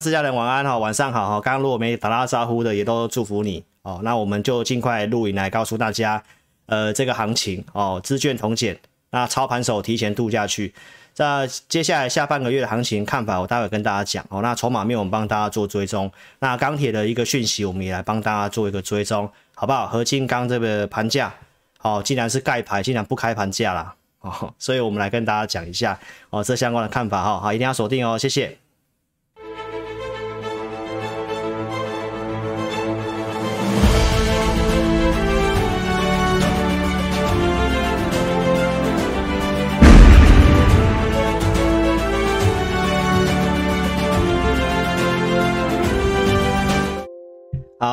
自家人晚安哈，晚上好哈。刚刚如果没打到招呼的，也都祝福你哦。那我们就尽快录影来告诉大家，呃，这个行情哦，资券同减，那操盘手提前度假去。那接下来下半个月的行情看法，我待会跟大家讲哦。那筹码面我们帮大家做追踪，那钢铁的一个讯息，我们也来帮大家做一个追踪，好不好？合金钢这个盘价，哦，竟然是盖牌，竟然不开盘价啦。哦，所以我们来跟大家讲一下哦，这相关的看法哈，好，一定要锁定哦，谢谢。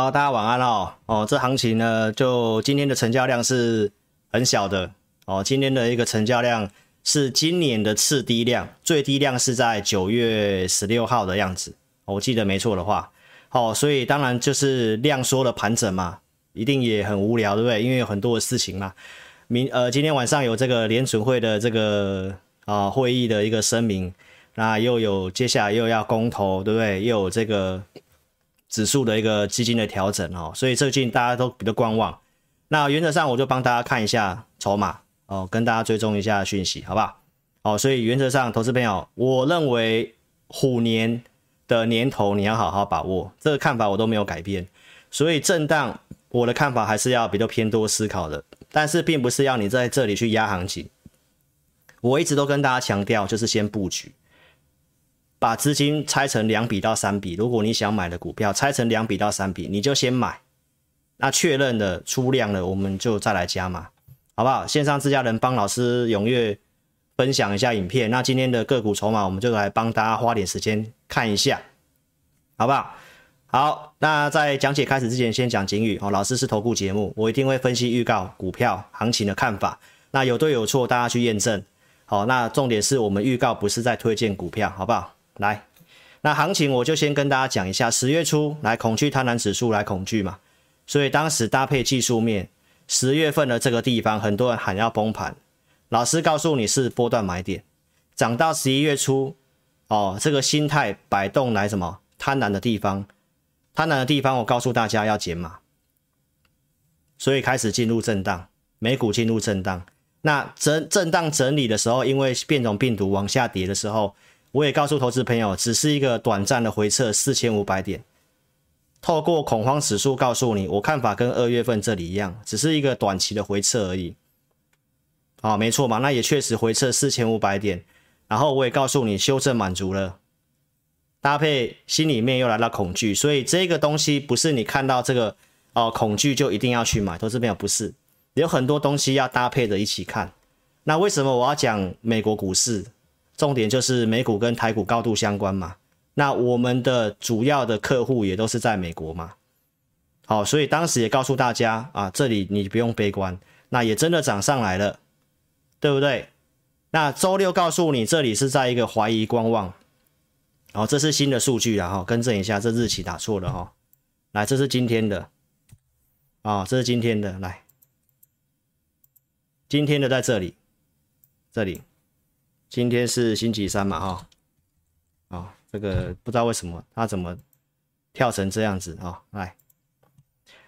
好，大家晚安哦。哦，这行情呢，就今天的成交量是很小的哦。今天的一个成交量是今年的次低量，最低量是在九月十六号的样子，我记得没错的话。哦，所以当然就是量缩的盘整嘛，一定也很无聊，对不对？因为有很多的事情嘛。明呃，今天晚上有这个联准会的这个啊、会议的一个声明，那又有接下来又要公投，对不对？又有这个。指数的一个基金的调整哦，所以最近大家都比较观望。那原则上我就帮大家看一下筹码哦，跟大家追踪一下讯息，好不好？哦，所以原则上，投资朋友，我认为虎年的年头你要好好把握，这个看法我都没有改变。所以震荡，我的看法还是要比较偏多思考的，但是并不是要你在这里去压行情。我一直都跟大家强调，就是先布局。把资金拆成两笔到三笔，如果你想买的股票拆成两笔到三笔，你就先买。那确认了出量了，我们就再来加码，好不好？线上自家人帮老师踊跃分享一下影片。那今天的个股筹码，我们就来帮大家花点时间看一下，好不好？好，那在讲解开始之前，先讲警语哦。老师是投顾节目，我一定会分析预告股票行情的看法。那有对有错，大家去验证。好，那重点是我们预告不是在推荐股票，好不好？来，那行情我就先跟大家讲一下。十月初来恐惧贪婪指数来恐惧嘛，所以当时搭配技术面，十月份的这个地方很多人喊要崩盘，老师告诉你是波段买点，涨到十一月初，哦，这个心态摆动来什么贪婪的地方，贪婪的地方我告诉大家要减码，所以开始进入震荡，美股进入震荡，那震震荡整理的时候，因为变种病毒往下跌的时候。我也告诉投资朋友，只是一个短暂的回撤，四千五百点。透过恐慌指数告诉你，我看法跟二月份这里一样，只是一个短期的回撤而已。好，没错嘛，那也确实回撤四千五百点。然后我也告诉你，修正满足了，搭配心里面又来到恐惧，所以这个东西不是你看到这个哦、恐惧就一定要去买。投资朋友不是，有很多东西要搭配着一起看。那为什么我要讲美国股市？重点就是美股跟台股高度相关嘛，那我们的主要的客户也都是在美国嘛，好，所以当时也告诉大家啊，这里你不用悲观，那也真的涨上来了，对不对？那周六告诉你这里是在一个怀疑观望，哦，这是新的数据啊，哈，更正一下，这日期打错了哈，来，这是今天的，啊，这是今天的，来，今天的在这里，这里。今天是星期三嘛，哈、哦，啊、这个不知道为什么它怎么跳成这样子啊、哦？来，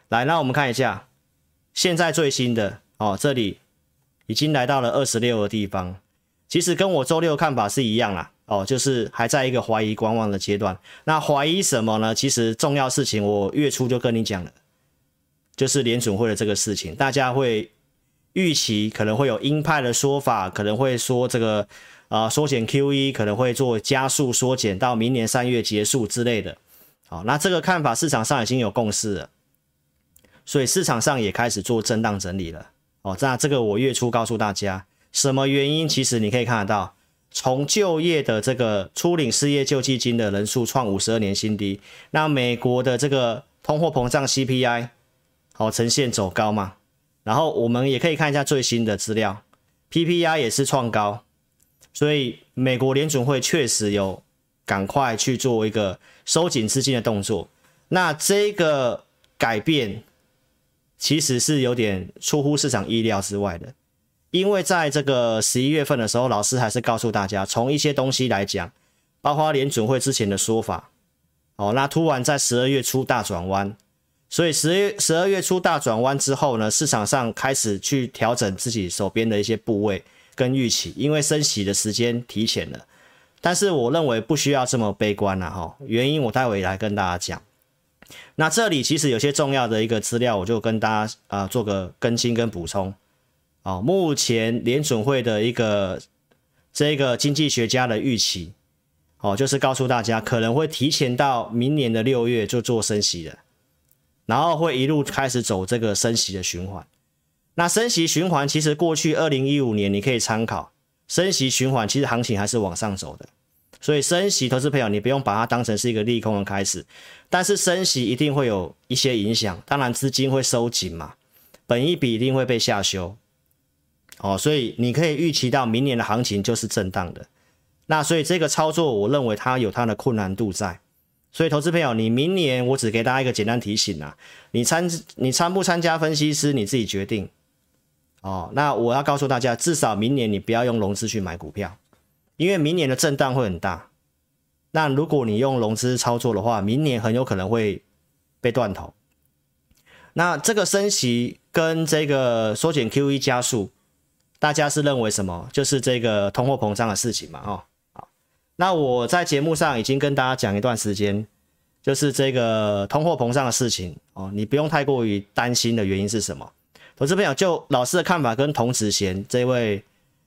来，那我们看一下现在最新的哦，这里已经来到了二十六的地方，其实跟我周六看法是一样啦，哦，就是还在一个怀疑观望的阶段。那怀疑什么呢？其实重要事情我月初就跟你讲了，就是联准会的这个事情，大家会预期可能会有鹰派的说法，可能会说这个。啊，缩减 QE 可能会做加速缩减到明年三月结束之类的。好，那这个看法市场上已经有共识了，所以市场上也开始做震荡整理了。哦，那这个我月初告诉大家，什么原因？其实你可以看得到，从就业的这个初领失业救济金的人数创五十二年新低，那美国的这个通货膨胀 CPI 好呈现走高嘛，然后我们也可以看一下最新的资料，PPI 也是创高。所以，美国联准会确实有赶快去做一个收紧资金的动作。那这个改变其实是有点出乎市场意料之外的，因为在这个十一月份的时候，老师还是告诉大家，从一些东西来讲，包括联准会之前的说法，哦，那突然在十二月初大转弯，所以十月十二月初大转弯之后呢，市场上开始去调整自己手边的一些部位跟预期，因为升息的时间提前了。但是我认为不需要这么悲观了哈，原因我待会来跟大家讲。那这里其实有些重要的一个资料，我就跟大家啊、做个更新跟补充。哦，目前联准会的一个这个经济学家的预期。哦，就是告诉大家，可能会提前到明年的六月就做升息了，然后会一路开始走这个升息的循环。那升息循环其实过去二零一五年你可以参考，升息循环其实行情还是往上走的。所以升息，投资朋友你不用把它当成是一个利空的开始，但是升息一定会有一些影响，当然资金会收紧嘛，本一比一定会被下修。哦，所以你可以预期到明年的行情就是震荡的。那所以这个操作，我认为它有它的困难度在。所以投资朋友，你明年我只给大家一个简单提醒啊，你参你参不参加分析师，你自己决定。哦，那我要告诉大家，至少明年你不要用融资去买股票，因为明年的震荡会很大。那如果你用融资操作的话，明年很有可能会被断头。那这个升息跟这个缩减 QE 加速，大家是认为什么？就是这个通货膨胀的事情嘛，哦。那我在节目上已经跟大家讲一段时间，就是这个通货膨胀的事情哦，你不用太过于担心的原因是什么？投资朋友，就老师的看法跟童子贤这位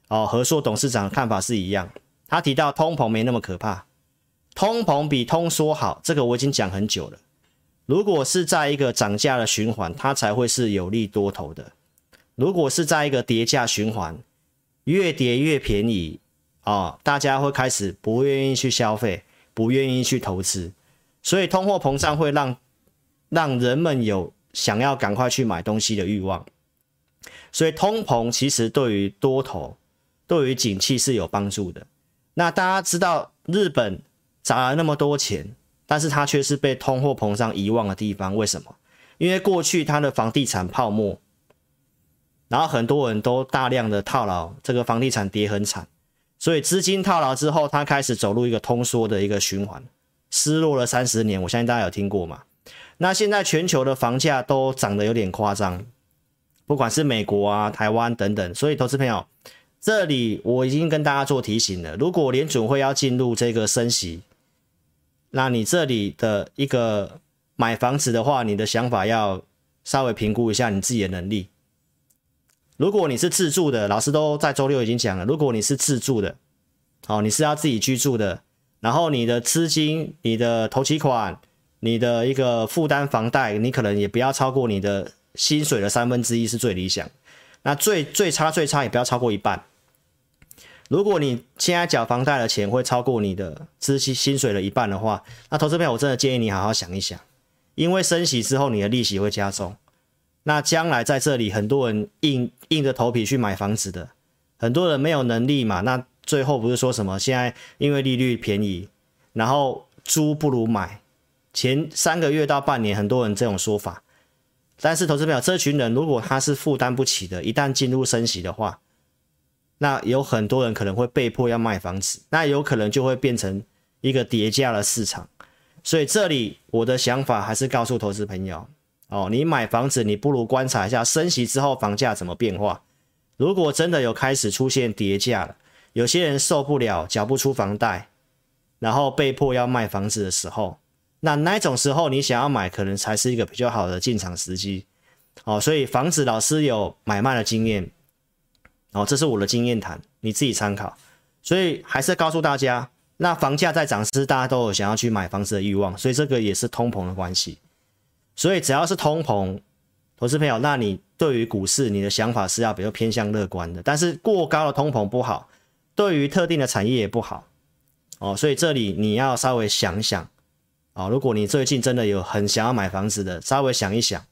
哦和硕董事长的看法是一样，他提到通膨没那么可怕，通膨比通缩好，这个我已经讲很久了。如果是在一个涨价的循环，它才会是有利多头的；如果是在一个跌价循环，越跌越便宜。哦，大家会开始不愿意去消费，不愿意去投资，所以通货膨胀会让让人们有想要赶快去买东西的欲望，所以通膨其实对于多头、对于景气是有帮助的。那大家知道日本砸了那么多钱，但是它却是被通货膨胀遗忘的地方，为什么？因为过去它的房地产泡沫，然后很多人都大量的套牢，这个房地产跌很惨。所以资金套牢之后，它开始走入一个通缩的一个循环，失落了三十年。我相信大家有听过嘛？那现在全球的房价都涨得有点夸张，不管是美国啊、台湾等等。所以投资朋友，这里我已经跟大家做提醒了：如果联准会要进入这个升息，那你这里的一个买房子的话，你的想法要稍微评估一下你自己的能力。如果你是自住的，老师都在周六已经讲了。如果你是自住的，哦，你是要自己居住的，然后你的资金、你的头期款、你的一个负担房贷，你可能也不要超过你的薪水的三分之一是最理想。那最最差最差也不要超过一半。如果你现在缴房贷的钱会超过你的资薪薪水的一半的话，那投资票我真的建议你好好想一想，因为升息之后你的利息会加重。那将来在这里，很多人硬硬着头皮去买房子的，很多人没有能力嘛。那最后不是说什么现在因为利率便宜，然后租不如买，前三个月到半年，很多人这种说法。但是投资朋友，这群人如果他是负担不起的，一旦进入升息的话，那有很多人可能会被迫要卖房子，那有可能就会变成一个叠加的市场。所以这里我的想法还是告诉投资朋友。哦，你买房子，你不如观察一下升息之后房价怎么变化。如果真的有开始出现跌价了，有些人受不了，缴不出房贷，然后被迫要卖房子的时候，那那种时候你想要买，可能才是一个比较好的进场时机。哦，所以房子老师有买卖的经验，哦，这是我的经验谈，你自己参考。所以还是告诉大家，那房价在涨时，大家都有想要去买房子的欲望，所以这个也是通膨的关系。所以只要是通膨，投资朋友，那你对于股市你的想法是要比较偏向乐观的。但是过高的通膨不好，对于特定的产业也不好哦。所以这里你要稍微想一想啊、哦，如果你最近真的有很想要买房子的，稍微想一想。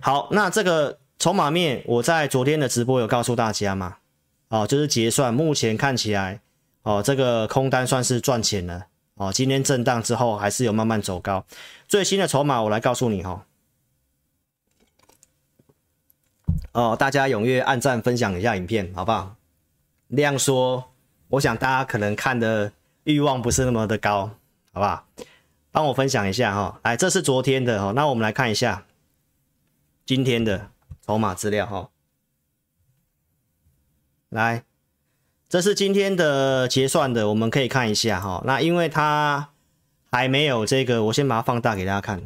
好，那这个筹码面我在昨天的直播有告诉大家嘛，哦，就是结算，目前看起来哦，这个空单算是赚钱了。哦，今天震荡之后还是有慢慢走高。最新的筹码我来告诉你哈。哦，大家踊跃按赞分享一下影片，好不好？量说，我想大家可能看的欲望不是那么的高，好不好？帮我分享一下哈。来，这是昨天的哈，那我们来看一下今天的筹码资料哈。来，这是今天的结算的，我们可以看一下哈。那因为它还没有这个，我先把它放大给大家看。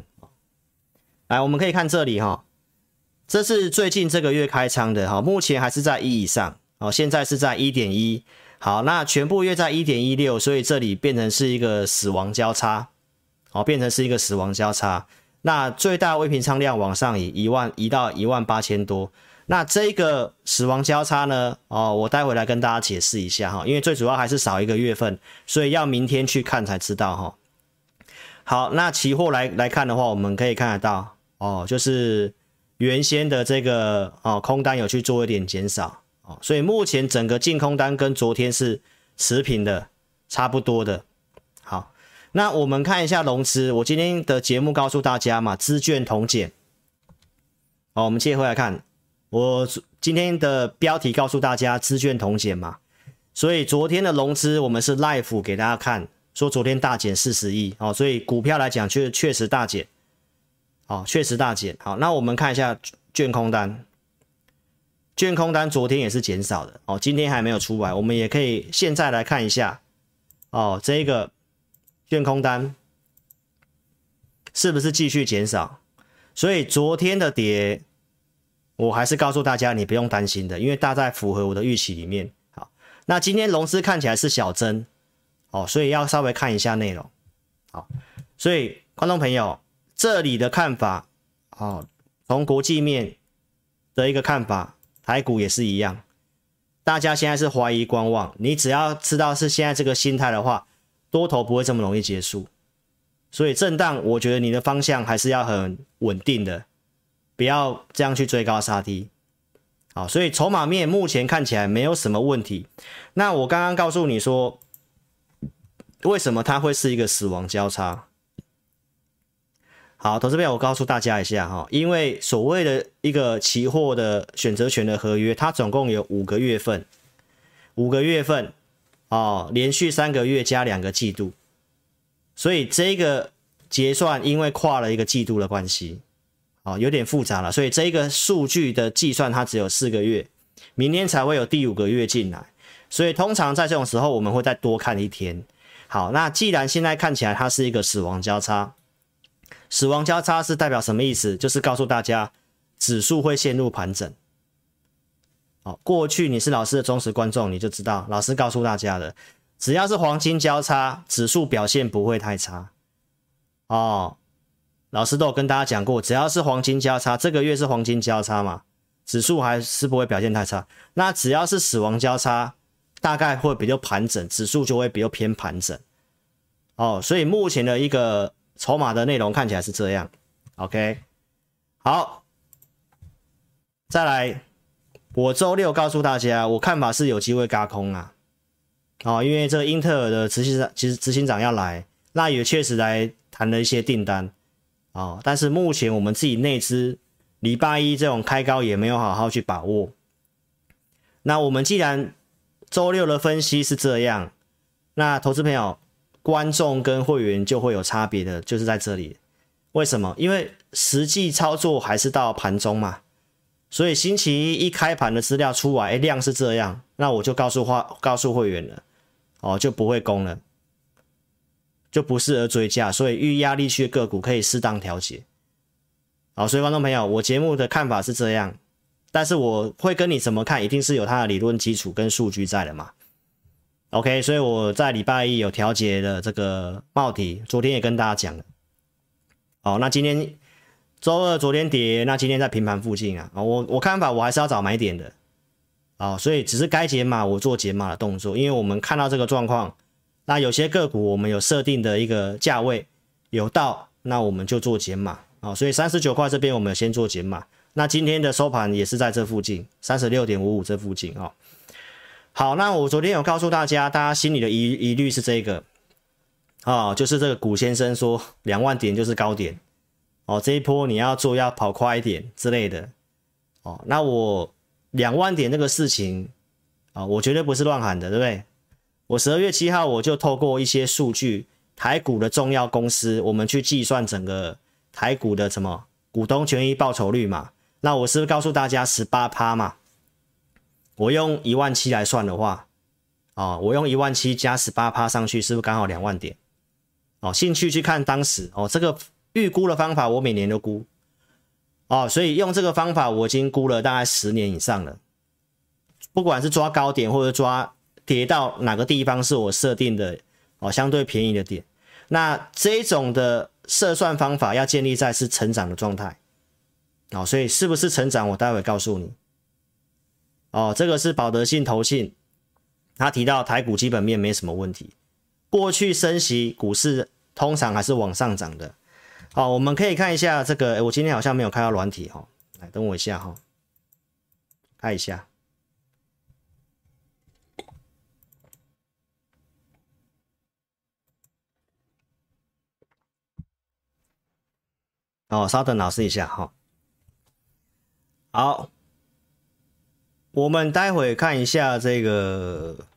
来，我们可以看这里哈，这是最近这个月开仓的哈，目前还是在一以上哦，现在是在一点一。好，那全部约在一点一六，所以这里变成是一个死亡交叉，哦，变成是一个死亡交叉。那最大微平仓量往上移一万，移到一万八千多。那这个死亡交叉呢？哦，我待会来跟大家解释一下哈，因为最主要还是少一个月份，所以要明天去看才知道哈。好，那期货来来看的话，我们可以看得到哦，就是原先的这个哦空单有去做一点减少哦，所以目前整个净空单跟昨天是持平的，差不多的。好，那我们看一下融资，我今天的节目告诉大家嘛，资券同减。好，我们接回来看。我今天的标题告诉大家资券同减嘛，所以昨天的融资我们是 live 给大家看，说昨天大减四十亿哦，所以股票来讲确确实大减，哦，确实大减。好，那我们看一下券空单，券空单昨天也是减少的哦，今天还没有出来，我们也可以现在来看一下哦，这个券空单是不是继续减少？所以昨天的跌。我还是告诉大家，你不用担心的，因为大概符合我的预期里面。好，那今天融资看起来是小增，哦，所以要稍微看一下内容。好，所以观众朋友这里的看法，哦，从国际面的一个看法，台股也是一样。大家现在是怀疑观望，你只要知道是现在这个心态的话，多头不会这么容易结束。所以震荡，我觉得你的方向还是要很稳定的。不要这样去追高杀低，好，所以筹码面目前看起来没有什么问题。那我刚刚告诉你说，为什么它会是一个死亡交叉？好，投资票我告诉大家一下哈，因为所谓的一个期货的选择权的合约，它总共有五个月份，五个月份哦，连续三个月加两个季度，所以这个结算因为跨了一个季度的关系。哦，有点复杂了，所以这一个数据的计算它只有四个月，明天才会有第五个月进来，所以通常在这种时候我们会再多看一天。好，那既然现在看起来它是一个死亡交叉，死亡交叉是代表什么意思？就是告诉大家指数会陷入盘整。好，过去你是老师的忠实观众，你就知道老师告诉大家的，只要是黄金交叉，指数表现不会太差。哦。老师都有跟大家讲过，只要是黄金交叉，这个月是黄金交叉嘛，指数还是不会表现太差。那只要是死亡交叉，大概会比较盘整，指数就会比较偏盘整。哦，所以目前的一个筹码的内容看起来是这样。OK，好，再来，我周六告诉大家，我看法是有机会轧空啊。哦，因为这个英特尔的执行长其实执行长要来，那也确实来谈了一些订单。哦，但是目前我们自己内资礼拜一这种开高也没有好好去把握。那我们既然周六的分析是这样，那投资朋友、观众跟会员就会有差别的，就是在这里。为什么？因为实际操作还是到盘中嘛。所以星期一一开盘的资料出来，量是这样，那我就告诉话告诉会员了，哦，就不会攻了。就不适合追价，所以遇压力区个股可以适当调节。好，所以观众朋友，我节目的看法是这样，但是我会跟你怎么看，一定是有它的理论基础跟数据在的嘛。OK，所以我在礼拜一有调节的这个帽底，昨天也跟大家讲了。好，那今天周二昨天跌，那今天在平盘附近啊。我我看法我还是要找买点的。啊，所以只是该解码我做解码的动作，因为我们看到这个状况。那有些个股我们有设定的一个价位有到，那我们就做减码啊，所以三十九块这边我们先做减码。那今天的收盘也是在这附近，三十六点五五这附近啊。好，那我昨天有告诉大家，大家心里的疑疑虑是这个啊，就是这个古先生说两万点就是高点哦，这一波你要做要跑快一点之类的哦。那我两万点这个事情啊，我绝对不是乱喊的，对不对？我十二月七号我就透过一些数据台股的重要公司，我们去计算整个台股的什么股东权益报酬率嘛？那我是不是告诉大家十八趴嘛？我用一万七来算的话，哦，我用一万七加十八趴上去，是不是刚好两万点？哦，兴趣去看当时哦，这个预估的方法我每年都估，哦，所以用这个方法我已经估了大概十年以上了，不管是抓高点或者抓跌到哪个地方是我设定的哦相对便宜的点，那这种的设算方法要建立在是成长的状态，哦，所以是不是成长我待会告诉你，哦，这个是保德信投信，他提到台股基本面没什么问题。过去升息，股市通常还是往上涨的。好，我们可以看一下这个，我今天好像没有看到软体哈，来等我一下哈，看一下。哦，稍等老师一下哈。好，我们待会看一下这个。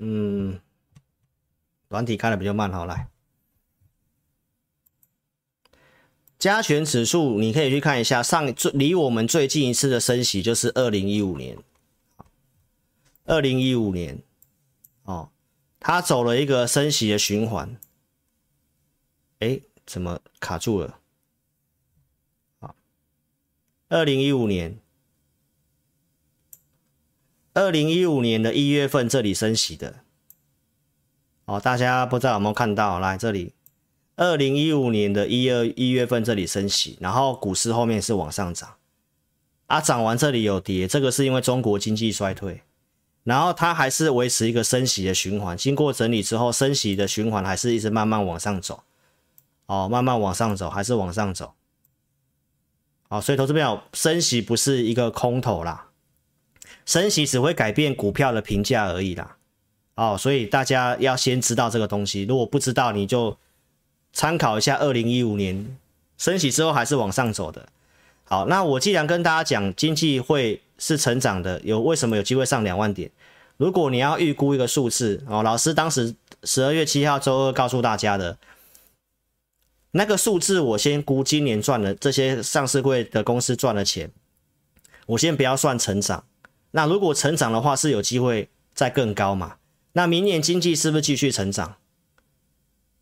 嗯，软体看的比较慢，好来，加权指数你可以去看一下，上最离我们最近一次的升息就是二零一五年，二零一五年，哦，它走了一个升息的循环，哎，怎么卡住了？好，二零一五年。二零一五年的一月份，这里升息的，哦，大家不知道有没有看到？来这里，二零一五年的一二一月份这里升息，然后股市后面是往上涨，啊，涨完这里有跌，这个是因为中国经济衰退，然后它还是维持一个升息的循环，经过整理之后，升息的循环还是一直慢慢往上走，哦，慢慢往上走，还是往上走，哦，所以投资朋友，升息不是一个空头啦。升息只会改变股票的评价而已啦，哦，所以大家要先知道这个东西。如果不知道，你就参考一下二零一五年升息之后还是往上走的。好，那我既然跟大家讲经济会是成长的，有为什么有机会上两万点？如果你要预估一个数字哦，老师当时十二月七号周二告诉大家的那个数字，我先估今年赚了这些上市柜的公司赚了钱，我先不要算成长。那如果成长的话，是有机会再更高嘛？那明年经济是不是继续成长？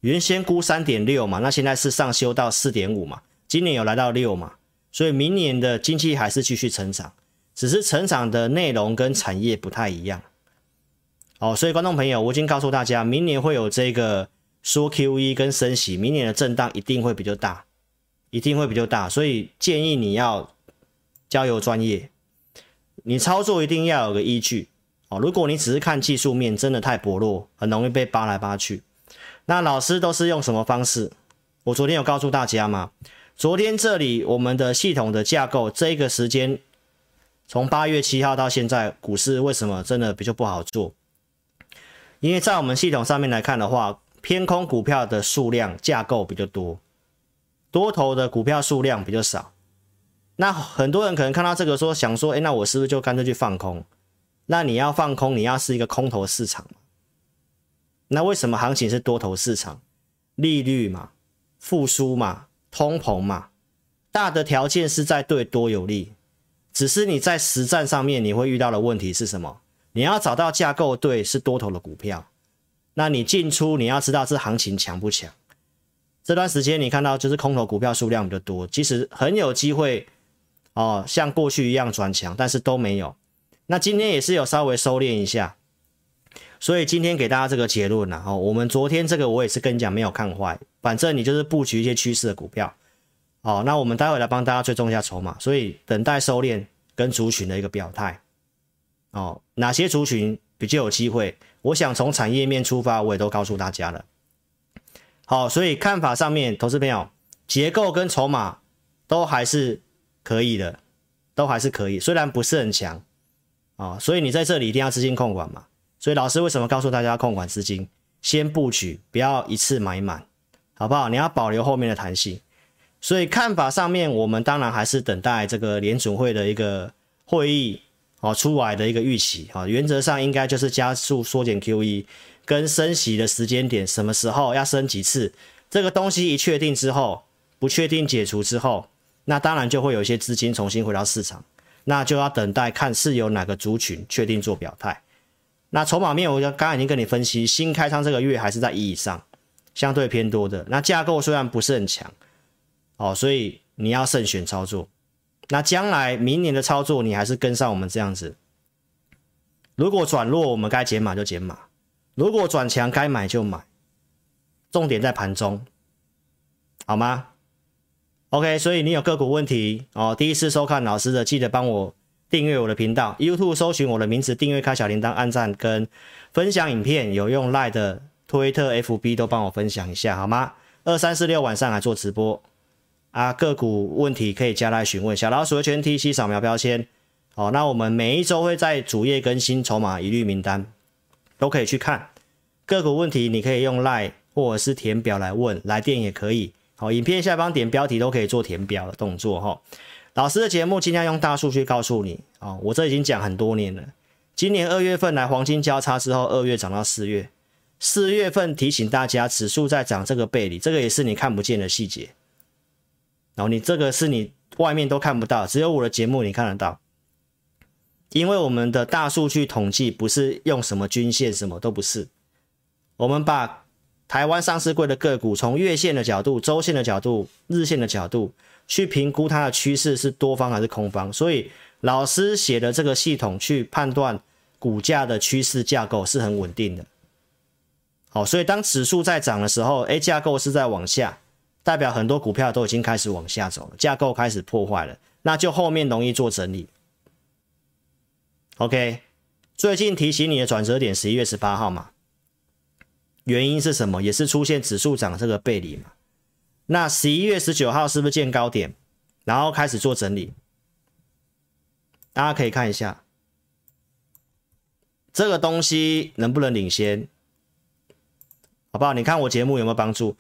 原先估三点六嘛，那现在是上修到四点五嘛？今年有来到六嘛？所以明年的经济还是继续成长，只是成长的内容跟产业不太一样。哦，所以观众朋友，我已经告诉大家，明年会有这个说 QE 跟升息，明年的震荡一定会比较大，一定会比较大，所以建议你要交由专业。你操作一定要有个依据哦。如果你只是看技术面，真的太薄弱，很容易被扒来扒去。那老师都是用什么方式？我昨天有告诉大家吗？昨天这里我们的系统的架构，这个时间从八月七号到现在，股市为什么真的比较不好做？因为在我们系统上面来看的话，偏空股票的数量架构比较多，多头的股票数量比较少。那很多人可能看到这个说，想说，哎，那我是不是就干脆去放空？那你要放空，你要是一个空头市场？那为什么行情是多头市场？利率嘛，复苏嘛，通膨嘛，大的条件是在对多有利。只是你在实战上面你会遇到的问题是什么？你要找到架构对是多头的股票，那你进出你要知道这行情强不强？这段时间你看到就是空头股票数量比较多，其实很有机会。哦，像过去一样转强，但是都没有。那今天也是有稍微收敛一下，所以今天给大家这个结论了。哦，我们昨天这个我也是跟你讲没有看坏，反正你就是布局一些趋势的股票。哦，那我们待会来帮大家追踪一下筹码，所以等待收敛跟族群的一个表态。哦，哪些族群比较有机会？我想从产业面出发，我也都告诉大家了。好，所以看法上面，投资朋友结构跟筹码都还是。可以的，都还是可以，虽然不是很强啊、所以你在这里一定要资金控管嘛。所以老师为什么告诉大家控管资金，先布局，不要一次买满，好不好？你要保留后面的弹性。所以看法上面，我们当然还是等待这个联准会的一个会议哦出来的一个预期啊、哦，原则上应该就是加速缩减 QE，跟升息的时间点，什么时候要升几次，这个东西一确定之后，不确定解除之后，那当然就会有一些资金重新回到市场，那就要等待看是由哪个族群确定做表态。那筹码面，我刚刚已经跟你分析，新开仓这个月还是在一以上，相对偏多的。那架构虽然不是很强，哦，所以你要慎选操作。那将来明年的操作，你还是跟上我们这样子。如果转弱，我们该减码就减码；如果转强，该买就买。重点在盘中，好吗？OK，所以你有个股问题哦，第一次收看老师的，记得帮我订阅我的频道，YouTube 搜寻我的名字，订阅开小铃铛，按赞跟分享影片。有用 Line 的、推特、FB 都帮我分享一下，好吗？二三四六晚上来做直播。啊，个股问题可以加来询问。小老鼠的全 T C 扫描标签。好，那我们每一周会在主页更新筹码一律名单，都可以去看。个股问题你可以用 Line 或者是填表来问，来电也可以。好，影片下方点标题都可以做填表的动作哈。老师的节目尽量用大数据告诉你。哦，我这已经讲很多年了。今年二月份来黄金交叉之后，二月涨到四月，四月份提醒大家指数在涨这个背离，这个也是你看不见的细节。然后你这个是你外面都看不到，只有我的节目你看得到，因为我们的大数据统计不是用什么均线，什么都不是，我们把台湾上市柜的个股从月线的角度、周线的角度、日线的角度去评估它的趋势是多方还是空方，所以老师写的这个系统去判断股价的趋势架构是很稳定的。好，所以当指数在涨的时候，，A，架构是在往下。代表很多股票都已经开始往下走了，架构开始破坏了，那就后面容易做整理。OK，最近提醒你的转折点十一月十八号嘛，原因是什么？也是出现指数涨这个背离嘛。那十一月十九号是不是见高点，然后开始做整理？大家可以看一下这个东西能不能领先，好不好？你看我节目有没有帮助？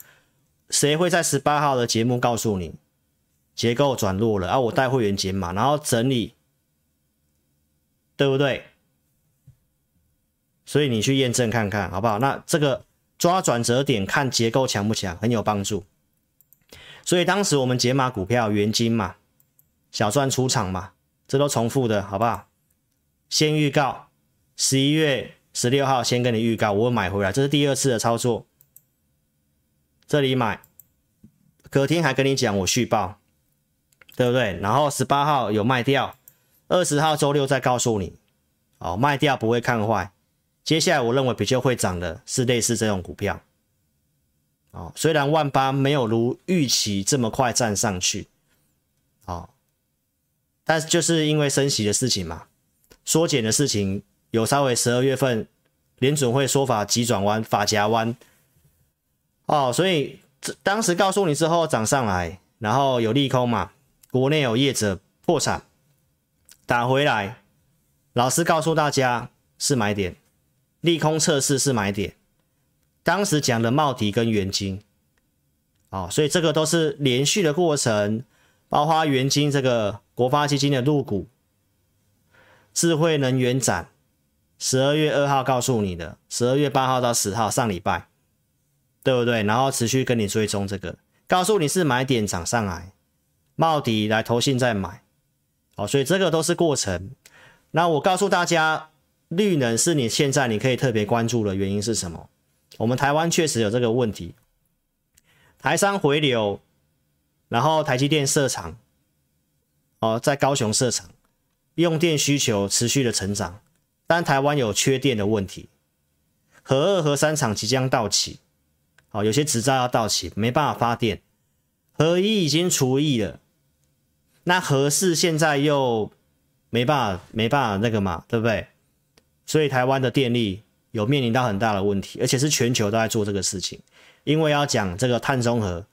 谁会在十八号的节目告诉你结构转弱了啊？我带会员解码，然后整理，对不对？所以你去验证看看好不好？那这个抓转折点看结构强不强，很有帮助。所以当时我们解码股票元金嘛，小赚出场嘛，这都重复的好不好？先预告十一月十六号先跟你预告，我买回来，这是第二次的操作。这里买，隔天还跟你讲我续报，对不对？然后十八号有卖掉，二十号周六再告诉你，哦，卖掉不会看坏。接下来我认为比较会涨的是类似这种股票，哦，虽然万八没有如预期这么快站上去，哦，但就是因为升息的事情嘛，缩减的事情有稍微十二月份联准会说法急转弯，发夹弯。哦，所以当时告诉你之后涨上来，然后有利空嘛，国内有业者破产，打回来，老师告诉大家是买点，利空测试是买点，当时讲的茂迪跟元晶，哦，所以这个都是连续的过程，包括元晶这个国发基金的入股，智慧能源展，十二月二号告诉你的，十二月八号到十号上礼拜。对不对？然后持续跟你追踪这个，告诉你是买点涨上来，冒底来投信再买，好，所以这个都是过程。那我告诉大家，绿能是你现在你可以特别关注的原因是什么？我们台湾确实有这个问题，台商回流，然后台积电设厂，哦，在高雄设厂，用电需求持续的成长，但台湾有缺电的问题，核二核三厂即将到期。哦，有些执照要到期，没办法发电。核一已经除役了，那核四现在又没办法，没办法那个嘛，对不对？所以台湾的电力有面临到很大的问题，而且是全球都在做这个事情，因为要讲这个碳中和，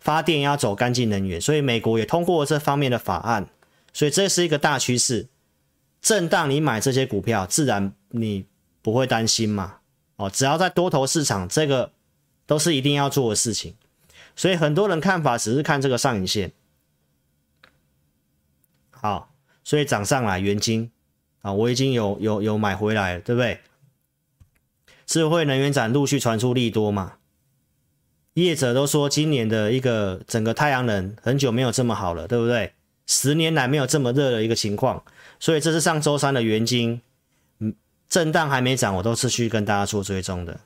发电要走干净能源，所以美国也通过这方面的法案，所以这是一个大趋势。震荡，你买这些股票，自然你不会担心嘛。哦，只要在多头市场这个。都是一定要做的事情，所以很多人看法只是看这个上影线。好，所以涨上来元金啊，我已经有有有买回来了，对不对？智慧能源展陆续传出利多嘛，业者都说今年的一个整个太阳能很久没有这么好了，对不对？十年来没有这么热的一个情况，所以这是上周三的元金，嗯，震荡还没涨，我都持续跟大家做追踪的，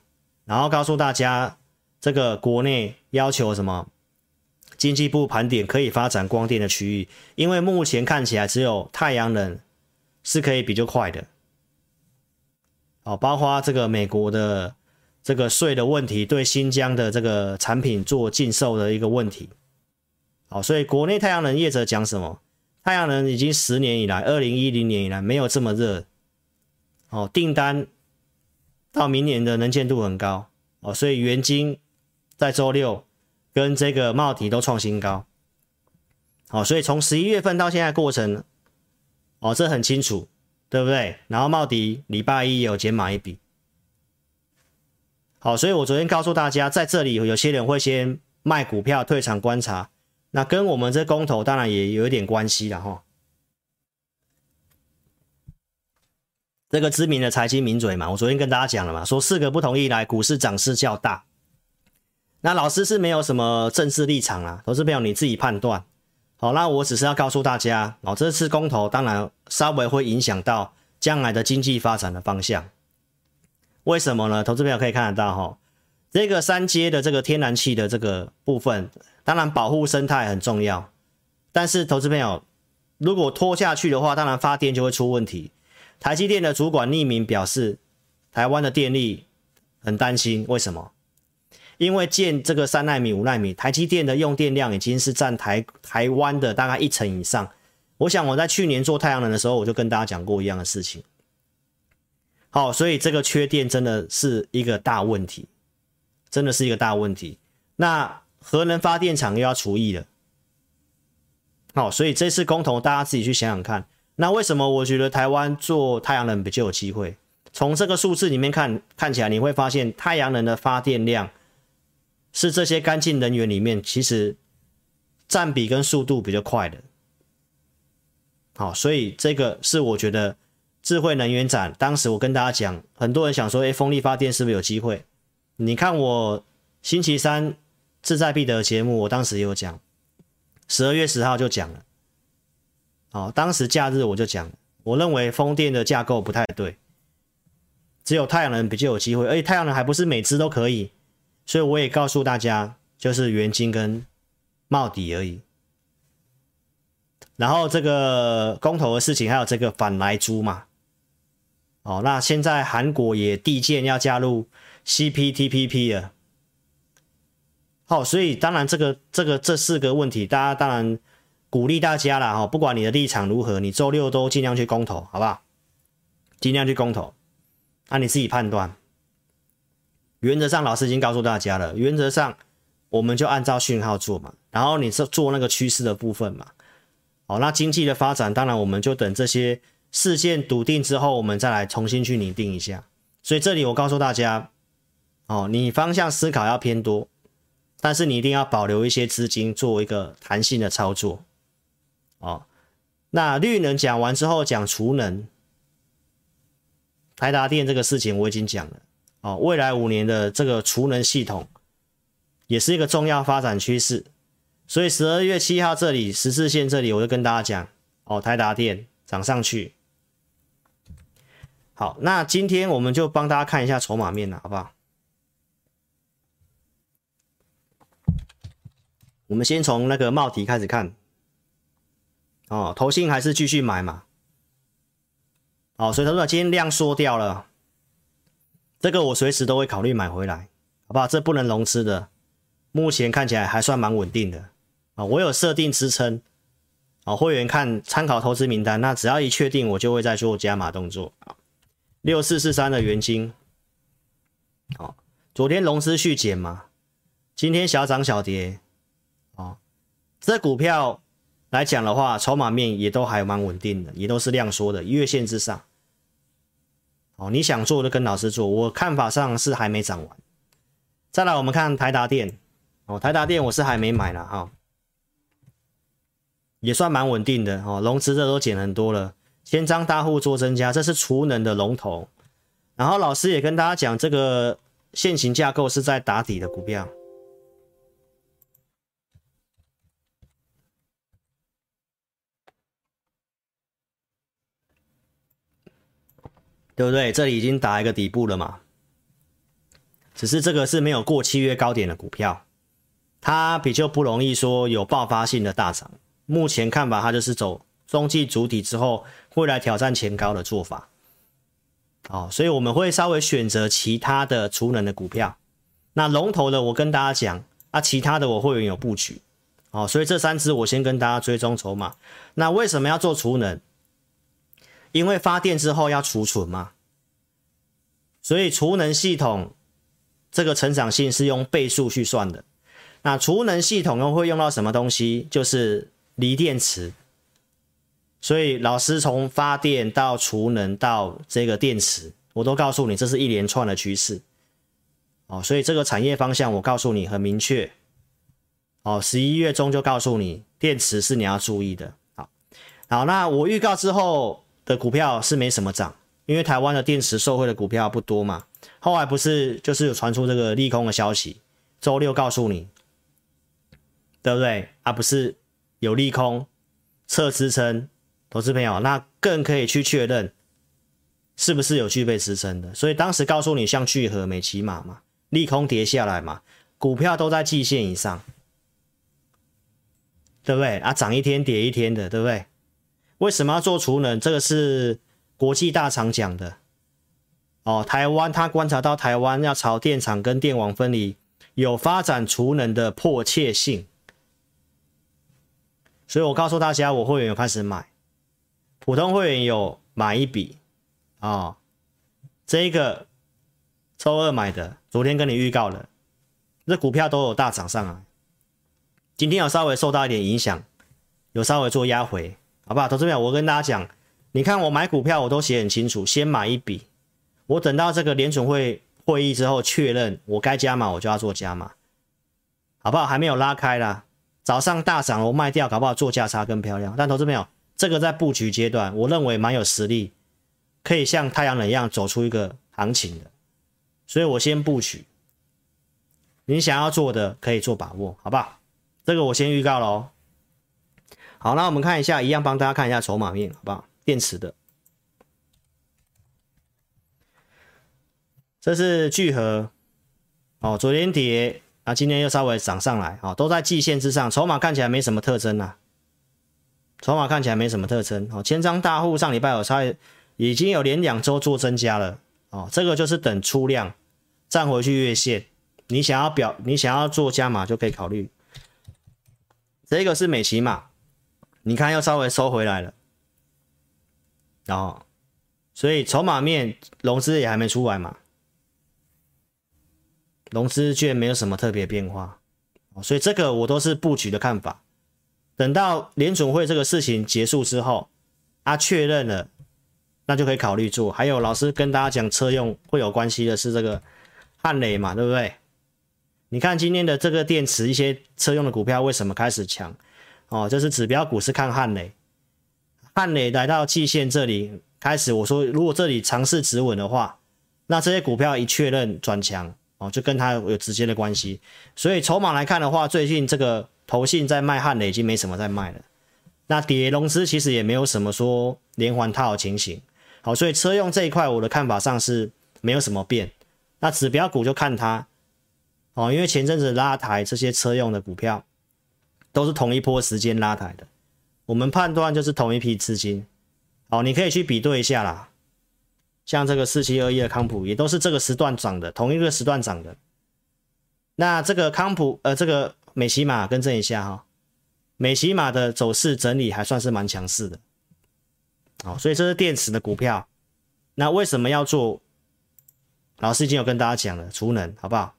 然后告诉大家这个国内要求什么？经济部盘点可以发展光电的区域，因为目前看起来只有太阳能是可以比较快的。哦，包括这个美国的这个税的问题，对新疆的这个产品做禁售的一个问题。好，所以国内太阳能业者讲什么？太阳能已经十年以来，二零一零年以来没有这么热。哦，订单到明年的能见度很高。哦，所以元晶在周六。跟这个茂迪都创新高，好，所以从十一月份到现在过程，哦，这很清楚，对不对？然后茂迪礼拜一有减码一笔，好，所以我昨天告诉大家，在这里有些人会先卖股票退场观察，那跟我们这公投当然也有一点关系了哈。这个知名的财经名嘴嘛，我昨天跟大家讲了嘛，说四个不同意来，股市涨势较大。那老师是没有什么政治立场啊，投资朋友你自己判断。好，那我只是要告诉大家，哦，这次公投当然稍微会影响到将来的经济发展的方向。为什么呢？投资朋友可以看得到哈，这个三阶的这个天然气的这个部分，当然保护生态很重要，但是投资朋友如果拖下去的话，当然发电就会出问题。台积电的主管匿名表示，台湾的电力很担心，为什么？因为建这个三纳米、五纳米，台积电的用电量已经是占台台湾的大概一成以上。我想我在去年做太阳能的时候，我就跟大家讲过一样的事情。好，所以这个缺电真的是一个大问题，真的是一个大问题。那核能发电厂又要除役了。好，所以这次公投大家自己去想想看。那为什么我觉得台湾做太阳能比较有机会？从这个数字里面看，看起来你会发现太阳能的发电量。是这些干净能源里面，其实占比跟速度比较快的。好，所以这个是我觉得智慧能源展，当时我跟大家讲，很多人想说，哎，风力发电是不是有机会？你看我星期三志在必得节目，我当时也有讲，十二月十号就讲了。好，当时假日我就讲，我认为风电的架构不太对，只有太阳能比较有机会，而且太阳能还不是每支都可以。所以我也告诉大家，就是原金跟帽底而已。然后这个公投的事情，还有这个反莱猪嘛。哦，那现在韩国也递件要加入 CPTPP 了。好，所以当然这个这个这四个问题，大家当然鼓励大家了哈。不管你的立场如何，你周六都尽量去公投，好不好？尽量去公投，那你自己判断。原则上，老师已经告诉大家了。原则上，我们就按照讯号做嘛。然后你是做那个趋势的部分嘛。好，那经济的发展，当然我们就等这些事件笃定之后，我们再来重新去拟定一下。所以这里我告诉大家，哦，你方向思考要偏多，但是你一定要保留一些资金做一个弹性的操作。哦，那绿能讲完之后，讲储能，台达电这个事情我已经讲了。哦，未来五年的这个储能系统也是一个重要发展趋势，所以十二月七号这里十字线这里，我就跟大家讲，哦，台达电涨上去。好，那今天我们就帮大家看一下筹码面了，好不好？我们先从那个茂迪开始看，哦，投信还是继续买嘛？哦，所以他说今天量缩掉了。这个我随时都会考虑买回来，好不好？这不能融资的，目前看起来还算蛮稳定的啊。我有设定支撑，啊，会员看参考投资名单，那只要一确定，我就会再做加码动作啊。六四四三的元晶，好，昨天融资续减嘛，今天小涨小跌，啊，这股票来讲的话，筹码面也都还蛮稳定的，也都是量缩的，月线之上。哦，你想做就跟老师做，我看法上是还没涨完。再来，我们看台达电，哦，台达电我是还没买了哈、也算蛮稳定的哦，融资的都减很多了，千张大户做增加，这是储能的龙头。然后老师也跟大家讲，这个现行架构是在打底的股票，对不对？这里已经打一个底部了嘛，只是这个是没有过七月高点的股票，它比较不容易说有爆发性的大涨。目前看法，它就是走中继主体之后，会来挑战前高的做法。哦，所以我们会稍微选择其他的储能的股票。那龙头的我跟大家讲啊，其他的我会员有布局。哦，所以这三只我先跟大家追踪筹码。那为什么要做储能？因为发电之后要储存嘛。所以储能系统这个成长性是用倍数去算的。那储能系统又会用到什么东西？就是锂电池。所以老师从发电到储能到这个电池，我都告诉你，这是一连串的趋势。哦，所以这个产业方向我告诉你很明确。哦，十一月中就告诉你，电池是你要注意的。好，好，那我预告之后的股票是没什么涨，因为台湾的电池受惠的股票不多嘛。后来不是就是有传出这个利空的消息，周六告诉你，对不对？啊，不是有利空测支撑。投资朋友，那更可以去确认是不是有具备支撑的。所以当时告诉你，像聚合、美琪玛嘛，利空跌下来嘛，股票都在季线以上，对不对啊？涨一天跌一天的，对不对？为什么要做储能？这个是国际大厂讲的哦。台湾他观察到台湾要朝电厂跟电网分离，有发展储能的迫切性，所以我告诉大家，我会员有开始买。普通会员有买一笔啊、哦，这一个周二买的，昨天跟你预告了，这股票都有大涨上来，今天有稍微受到一点影响，有稍微做压回，好不好？投资朋友，我跟大家讲，你看我买股票我都写很清楚，先买一笔，我等到这个联准会会议之后确认我该加码，我就要做加码，好不好？还没有拉开啦，早上大涨我卖掉，搞不好做价差更漂亮，但投资朋友。这个在布局阶段，我认为蛮有实力，可以像太阳能一样走出一个行情的，所以我先布局。你想要做的可以做把握，好不好？这个我先预告喽。好，那我们看一下，一样帮大家看一下筹码面，好不好？电池的，这是聚合，哦，昨天跌，啊，今天又稍微涨上来，哦，都在季线之上，筹码看起来没什么特征啊。筹码看起来没什么特征哦，千张大户上礼拜有差，已经有连两周做增加了哦，这个就是等出量站回去月线，你想要表你想要做加码就可以考虑。这个是美琪玛，你看又稍微收回来了，哦，所以筹码面融资也还没出来嘛，融资券没有什么特别变化，所以这个我都是布局的看法。等到联准会这个事情结束之后，啊确认了，那就可以考虑做。还有老师跟大家讲车用会有关系的是这个汉雷嘛，对不对？你看今天的这个电池，一些车用的股票为什么开始强？哦，就是指标股是看汉磊，汉磊来到季线这里开始，我说如果这里尝试止稳的话，那这些股票一确认转强，哦，就跟它有直接的关系。所以筹码来看的话，最近这个。投信在卖汉磊已经没什么在卖了，那跌融资其实也没有什么说连环套的情形，好，所以车用这一块我的看法上是没有什么变，那指标股就看它，哦，因为前阵子拉抬这些车用的股票都是同一波时间拉抬的，我们判断就是同一批资金，哦，你可以去比对一下啦，像这个四七二一的康普也都是这个时段涨的，同一个时段涨的，那这个康普呃这个。美琪玛更正一下哈，美琪玛的走势整理还算是蛮强势的，好，所以这是电池的股票。那为什么要做？老师已经有跟大家讲了，储能好不好？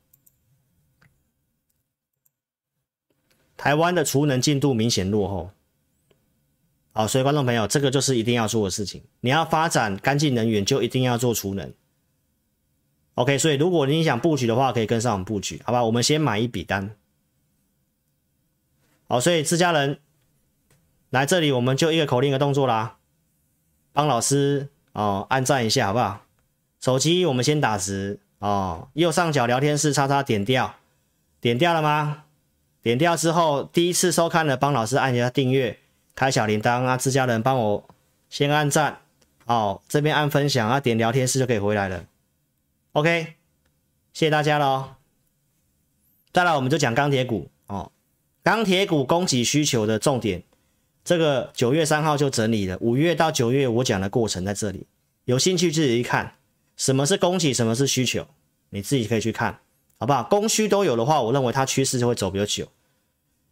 台湾的储能进度明显落后，好，所以观众朋友，这个就是一定要做的事情。你要发展干净能源，就一定要做储能。OK，所以如果你想布局的话，可以跟上我们布局，好吧？我们先买一笔单。好，所以自家人来这里，我们就一个口令的动作啦，帮老师哦按赞一下，好不好？手机我们先打直哦，右上角聊天室叉叉点掉，点掉了吗？点掉之后，第一次收看的帮老师按一下订阅，开小铃铛啊，自家人帮我先按赞，哦，这边按分享啊，点聊天室就可以回来了。OK，谢谢大家喽。再来，我们就讲钢铁股哦，钢铁股供给需求的重点，这个九月三号就整理了，五月到九月我讲的过程在这里，有兴趣自己一看，什么是供给，什么是需求，你自己可以去看。好不好？供需都有的话，我认为它趋势就会走比较久。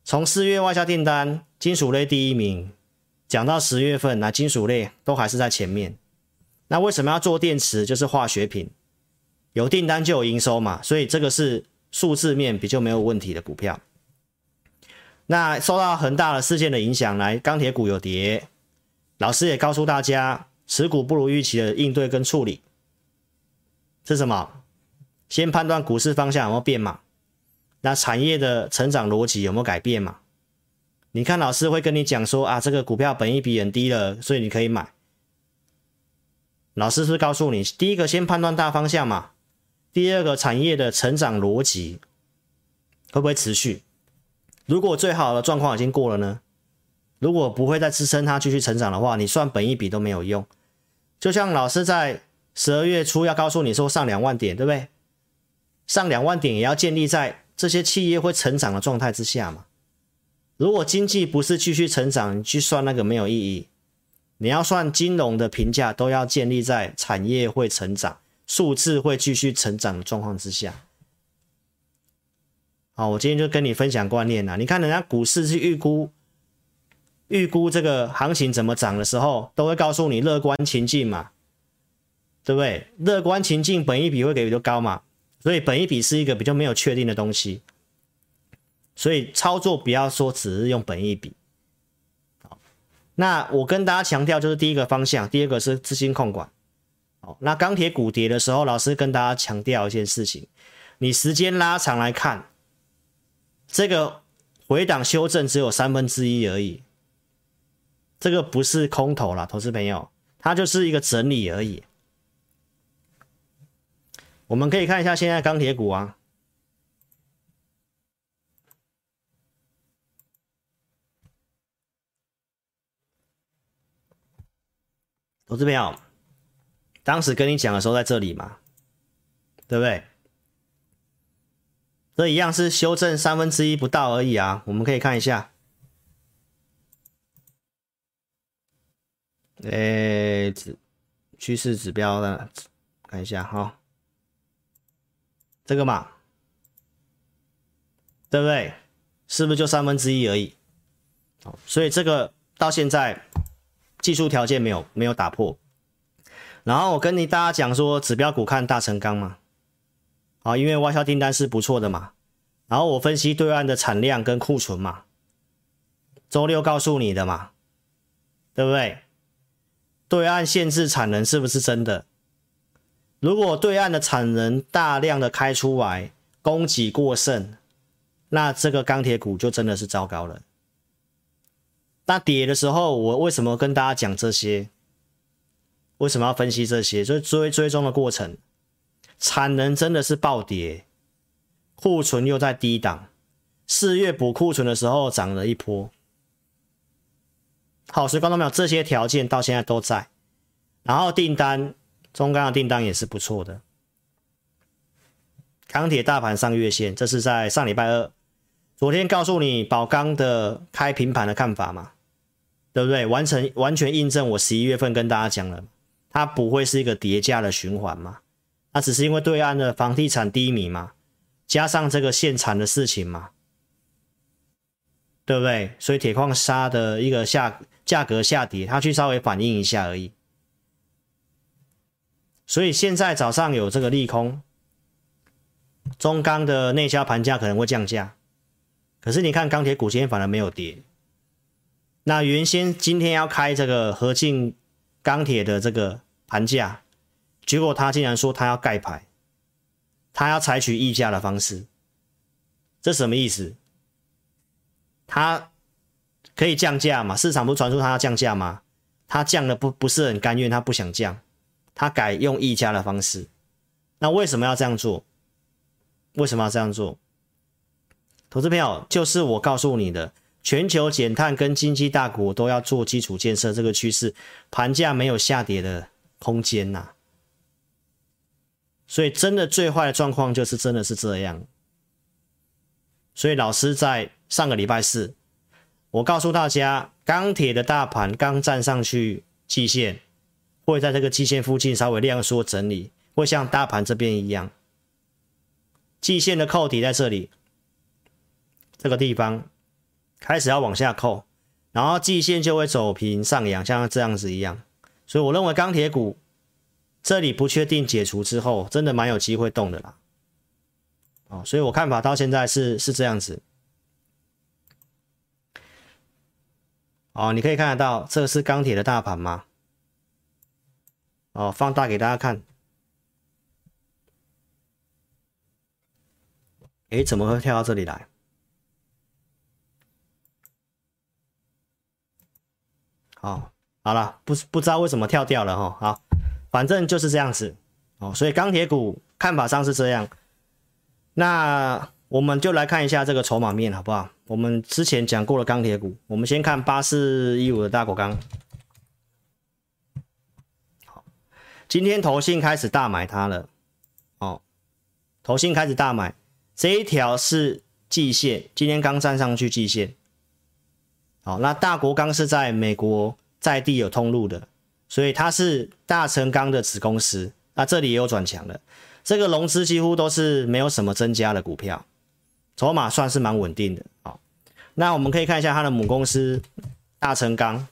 从四月外销订单，金属类第一名，讲到十月份，那金属类都还是在前面。那为什么要做电池？就是化学品，有订单就有营收嘛，所以这个是数字面比较没有问题的股票。那受到恒大的事件的影响，来钢铁股有跌，老师也告诉大家，持股不如预期的应对跟处理是什么？先判断股市方向有没有变嘛？那产业的成长逻辑有没有改变嘛？你看老师会跟你讲说啊，这个股票本益比很低了，所以你可以买。老师是告诉你，第一个先判断大方向嘛，第二个产业的成长逻辑会不会持续？如果最好的状况已经过了呢？如果不会再支撑它继续成长的话，你算本益比都没有用。就像老师在十二月初要告诉你说上两万点，对不对？上两万点也要建立在这些企业会成长的状态之下嘛。如果经济不是继续成长，你去算那个没有意义。你要算金融的评价，都要建立在产业会成长、数字会继续成长的状况之下。好，我今天就跟你分享观念啦。你看人家股市去预估、预估这个行情怎么涨的时候，都会告诉你乐观情境嘛，对不对？乐观情境，本益比会给比较高嘛。所以本一笔是一个比较没有确定的东西，所以操作不要说只是用本一笔。好，那我跟大家强调就是第一个方向，第二个是资金控管。好，那钢铁股跌的时候，老师跟大家强调一件事情，你时间拉长来看，这个回档修正只有三分之一而已，这个不是空头啦，投资朋友，它就是一个整理而已。我们可以看一下现在钢铁股啊，投资朋友，当时跟你讲的时候在这里嘛，对不对？这一样是修正三分之一不到而已啊，我们可以看一下，诶，指趋势指标的，看一下哈。这个嘛，对不对？是不是就三分之一而已？好，所以这个到现在技术条件没有没有打破。然后我跟你大家讲说，指标股看大成钢嘛，好，因为外销订单是不错的嘛。然后我分析对岸的产量跟库存嘛，周六告诉你的嘛，对不对？对岸限制产能是不是真的？如果对岸的产能大量的开出来，供给过剩，那这个钢铁股就真的是糟糕了。那跌的时候，我为什么跟大家讲这些？为什么要分析这些？就是追追踪的过程，产能真的是暴跌，库存又在低档，四月补库存的时候涨了一波。好，所以观众朋友，这些条件到现在都在，然后订单。中钢的订单也是不错的。钢铁大盘上月线，这是在上礼拜二，昨天告诉你宝钢的开平盘的看法嘛，对不对？完成完全印证我十一月份跟大家讲了，它不会是一个叠加的循环嘛，那只是因为对岸的房地产低迷嘛，加上这个限产的事情嘛，对不对？所以铁矿砂的一个下价格下跌，它去稍微反映一下而已。所以现在早上有这个利空，中钢的内销盘价可能会降价，可是你看钢铁股今天反而没有跌。那原先今天要开这个合进钢铁的这个盘价，结果他竟然说他要盖牌，他要采取议价的方式，这什么意思？他可以降价嘛？市场不传出他要降价吗？他降的不不是很甘愿，他不想降。他改用溢价的方式。那为什么要这样做？为什么要这样做？投资朋友，就是我告诉你的，全球减碳跟经济大国都要做基础建设这个趋势，盘价没有下跌的空间呐。所以真的最坏的状况就是真的是这样。所以老师在上个礼拜四，我告诉大家，钢铁的大盘刚站上去季线，会在这个季线附近稍微量缩整理，会像大盘这边一样，季线的扣底在这里，这个地方开始要往下扣，然后季线就会走平上扬，像这样子一样。所以我认为钢铁股这里不确定解除之后，真的蛮有机会动的啦。哦，所以我看法到现在是是这样子。哦，你可以看得到，这是钢铁的大盘吗？哦，放大给大家看。哎，怎么会跳到这里来？好，好了，不不知道为什么跳掉了哈。好，反正就是这样子。哦，所以钢铁股看法上是这样。那我们就来看一下这个筹码面，好不好？我们之前讲过了钢铁股，我们先看八四一五的大股钢。好，今天投信开始大买它了。哦，投信开始大买，这一条是季线，今天刚站上去季线。好，那大国钢是在美国在地有通路的，所以它是大成钢的子公司。那这里也有转强的。这个融资几乎都是没有什么增加的股票，筹码算是蛮稳定的。好，那我们可以看一下它的母公司大成钢，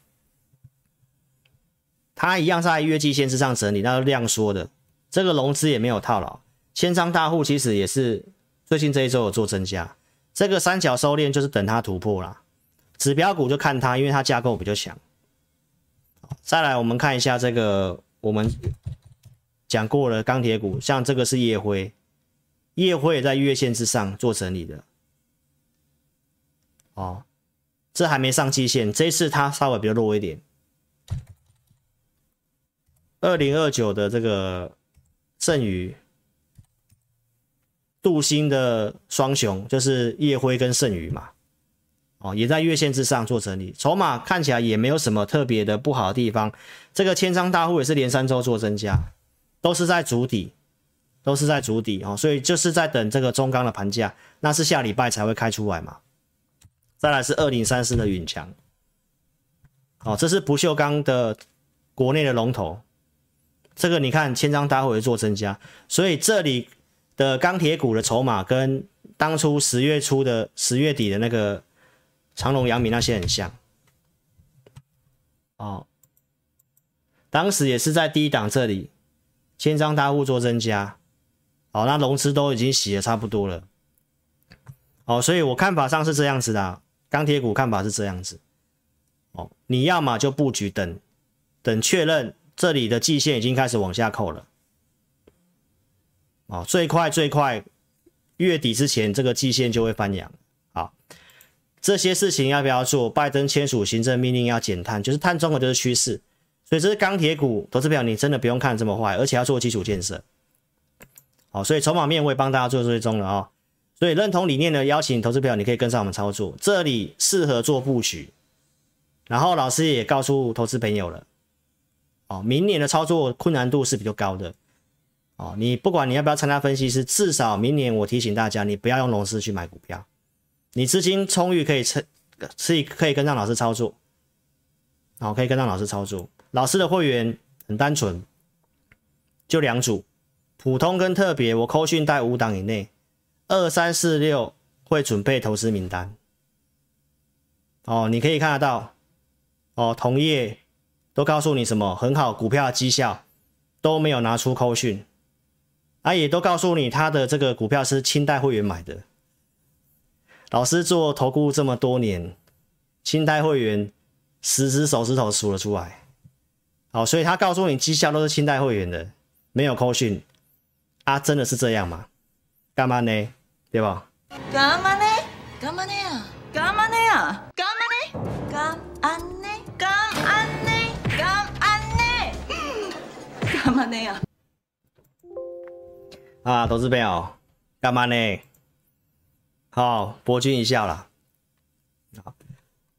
它一样在月季线之上整理，那是量缩的。这个融资也没有套牢，千张大户其实也是最近这一周有做增加。这个三角收敛就是等它突破啦，指标股就看它，因为它架构比较强。再来我们看一下这个我们。讲过了，钢铁股像这个是夜辉，夜辉也在月线之上做整理的，哦，这还没上季线，这一次它稍微比较弱一点。二零二九的这个盛宇、镀锌的双雄就是夜辉跟盛宇嘛，哦，也在月线之上做整理，筹码看起来也没有什么特别的不好的地方，这个千张大户也是连三周做增加。都是在主底，都是在主底哦，所以就是在等这个中钢的盘价，那是下礼拜才会开出来嘛。再来是二零三四的允强，哦，这是不锈钢的国内的龙头，这个你看千张大户会做增加，所以这里的钢铁股的筹码跟当初十月初的十月底的那个长隆、阳明那些很像，哦，当时也是在低档这里。千张大户做增加，哦，那融资都已经洗的差不多了，哦，所以我看法上是这样子的，钢铁股看法是这样子，哦，你要么就布局等，等确认这里的季线已经开始往下扣了，哦，最快最快月底之前这个季线就会翻阳，好，这些事情要不要做？拜登签署行政命令要减碳，就是碳中和就是趋势。所以这是钢铁股投资表，你真的不用看这么坏，而且要做基础建设。好，所以筹码面我也帮大家做追踪了啊、哦。所以认同理念的邀请投资表，你可以跟上我们操作，这里适合做布局。然后老师也告诉投资朋友了，哦，明年的操作困难度是比较高的。哦，你不管你要不要参加分析师，至少明年我提醒大家，你不要用融资去买股票，你资金充裕可以趁，可以可以跟上老师操作。好，可以跟上老师操作。老师的会员很单纯，就两组，普通跟特别。我扣讯带五档以内，二三四六会准备投资名单。哦，你可以看得到，哦，同业都告诉你什么很好股票的绩效，都没有拿出扣讯，啊，也都告诉你他的这个股票是清代会员买的。老师做投顾这么多年，清代会员十只手指头数了出来。好，所以他告诉你绩效都是清代会员的，没有扣讯啊，真的是这样吗？干嘛呢？对吧？干嘛呢？干嘛呢？干嘛呢？干嘛呢？干嘛呢？干嘛呢？干嘛那样？啊，投资朋友，干嘛呢？好，博君一笑啦。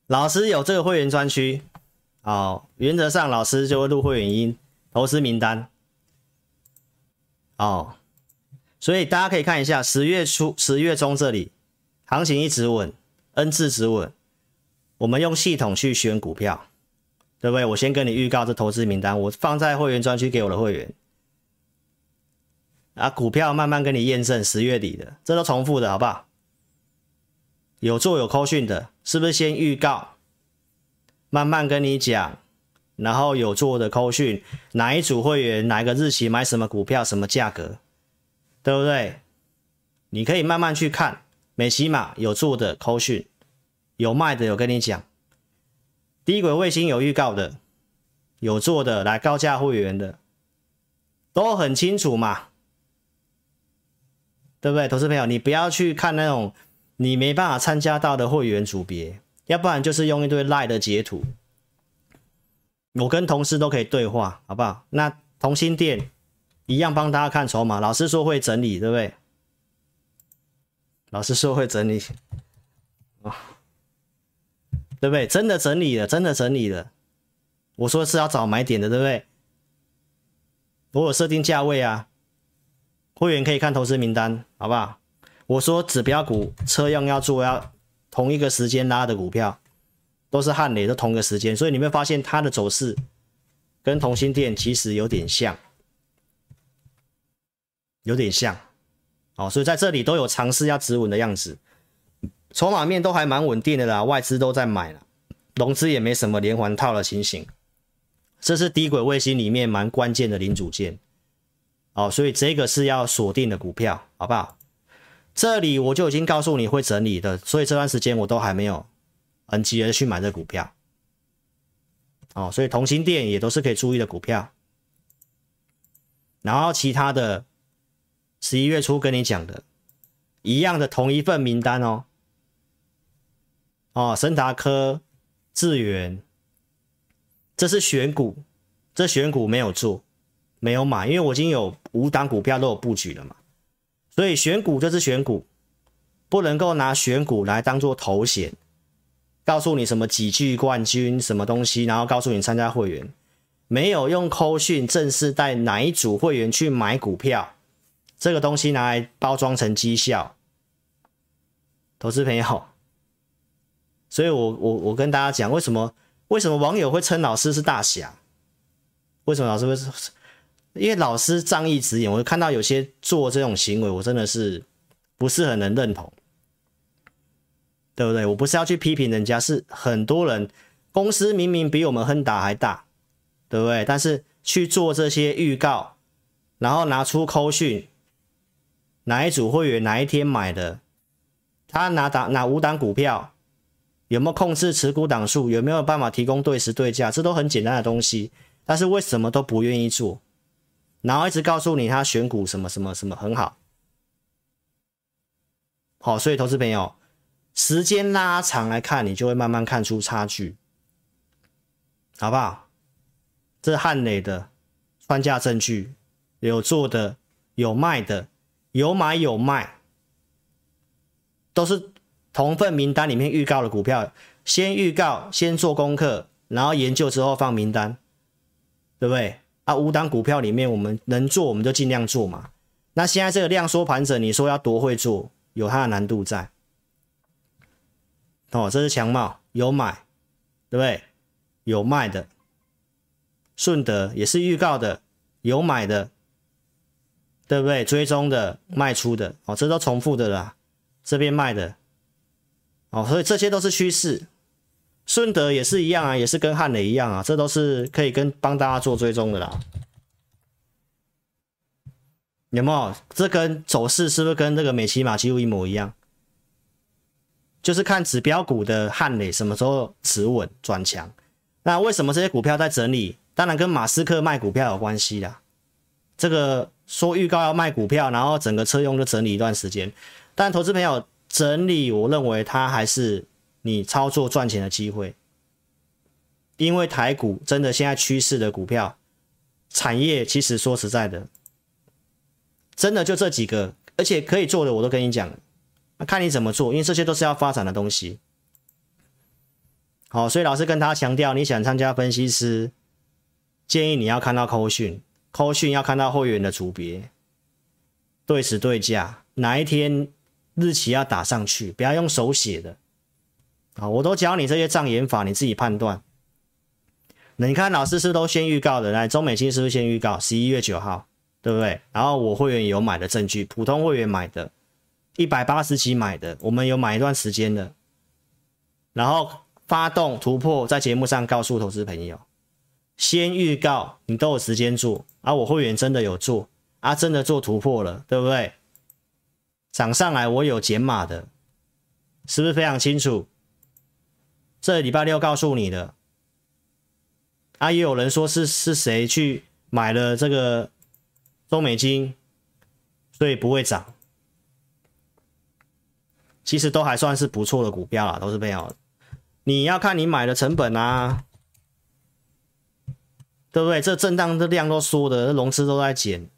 老师有这个会员专区，好，原则上老师就会录会员音、投资名单。哦，所以大家可以看一下，十月初、十月中这里行情一直稳，N 字直稳。我们用系统去选股票，对不对？我先跟你预告这投资名单，我放在会员专区给我的会员。啊，股票慢慢跟你验证，十月底的，这都重复的，好不好？有做有扣讯的，是不是先预告，慢慢跟你讲，然后有做的扣讯，哪一组会员，哪一个日期买什么股票，什么价格，对不对？你可以慢慢去看，美琪玛有做的扣讯，有卖的有跟你讲，低轨卫星有预告的，有做的来高价会员的，都很清楚嘛。对不对，投资朋友，你不要去看那种你没办法参加到的会员组别，要不然就是用一堆赖的截图。我跟同事都可以对话，好不好？那同心店一样帮大家看筹码，老师说会整理，对不对？老师说会整理，哦，对不对？真的整理了，真的整理了。我说是要找买点的，对不对？我有设定价位啊。会员可以看投资名单，好不好？我说指标股车用要做，要同一个时间拉的股票，都是汉雷，都同一个时间，所以你会发现它的走势跟同心电其实有点像，有点像，哦，所以在这里都有尝试要止稳的样子，筹码面都还蛮稳定的啦，外资都在买了，融资也没什么连环套的情形，这是低轨卫星里面蛮关键的零组件。哦，所以这个是要锁定的股票，好不好？这里我就已经告诉你会整理的，所以这段时间我都还没有很急着去买这股票。哦，所以同心电也都是可以注意的股票。然后其他的十一月初跟你讲的一样的同一份名单哦。哦，神达科、智源，这是选股，这选股没有做。没有买，因为我已经有五档股票都有布局了嘛，所以选股就是选股，不能够拿选股来当做头衔，告诉你什么几句冠军什么东西，然后告诉你参加会员，没有用扣讯正式带哪一组会员去买股票，这个东西拿来包装成绩效，投资朋友，所以我我我跟大家讲，为什么为什么网友会称老师是大侠？为什么老师会是？因为老师仗义执言，我看到有些做这种行为，我真的是不是很能认同，对不对？我不是要去批评人家，是很多人公司明明比我们亨达还大，对不对？但是去做这些预告，然后拿出扣讯，哪一组会员哪一天买的，他拿档哪五档股票，有没有控制持股档数，有没有办法提供对时对价，这都很简单的东西，但是为什么都不愿意做？然后一直告诉你他选股什么什么什么很好，好，所以投资朋友，时间拉长来看，你就会慢慢看出差距，好不好？这是汉磊的穿价证据，有做的，有卖的，有买有卖，都是同份名单里面预告的股票，先预告，先做功课，然后研究之后放名单，对不对？啊，五档股票里面，我们能做我们就尽量做嘛。那现在这个量缩盘整，你说要多会做，有它的难度在。哦，这是强茂有买，对不对？有卖的，顺德也是预告的，有买的，对不对？追踪的，卖出的，哦，这都重复的啦。这边卖的，哦，所以这些都是趋势。顺德也是一样啊，也是跟汉磊一样啊，这都是可以跟帮大家做追踪的啦。有没有？这跟走势是不是跟这个美琪玛几乎一模一样？就是看指标股的汉磊什么时候持稳转强。那为什么这些股票在整理？当然跟马斯克卖股票有关系啦。这个说预告要卖股票，然后整个车用就整理一段时间。但投资朋友整理，我认为它还是。你操作赚钱的机会，因为台股真的现在趋势的股票产业其实说实在的，真的就这几个，而且可以做的我都跟你讲，看你怎么做，因为这些都是要发展的东西。好，所以老师跟他强调，你想参加分析师，建议你要看到扣讯，扣讯要看到会员的组别，对时对价，哪一天日期要打上去，不要用手写的。啊，我都教你这些障眼法，你自己判断。那你看老师是，都先预告的，来中美金是不是先预告？十一月九号，对不对？然后我会员有买的证据，普通会员买的，一百八十几买的，我们有买一段时间的，然后。发动突破，在节目上告诉投资朋友，先预告你都有时间做，而、啊、我会员真的有做，啊，真的做突破了，对不对？涨上来我有减码的，是不是非常清楚？这礼拜六告诉你的，啊，也有人说是是谁去买了这个中美金，所以不会涨，其实都还算是不错的股票啦，都是非常。你要看你买的成本啊，对不对？这震荡的量都缩的，融资都在减，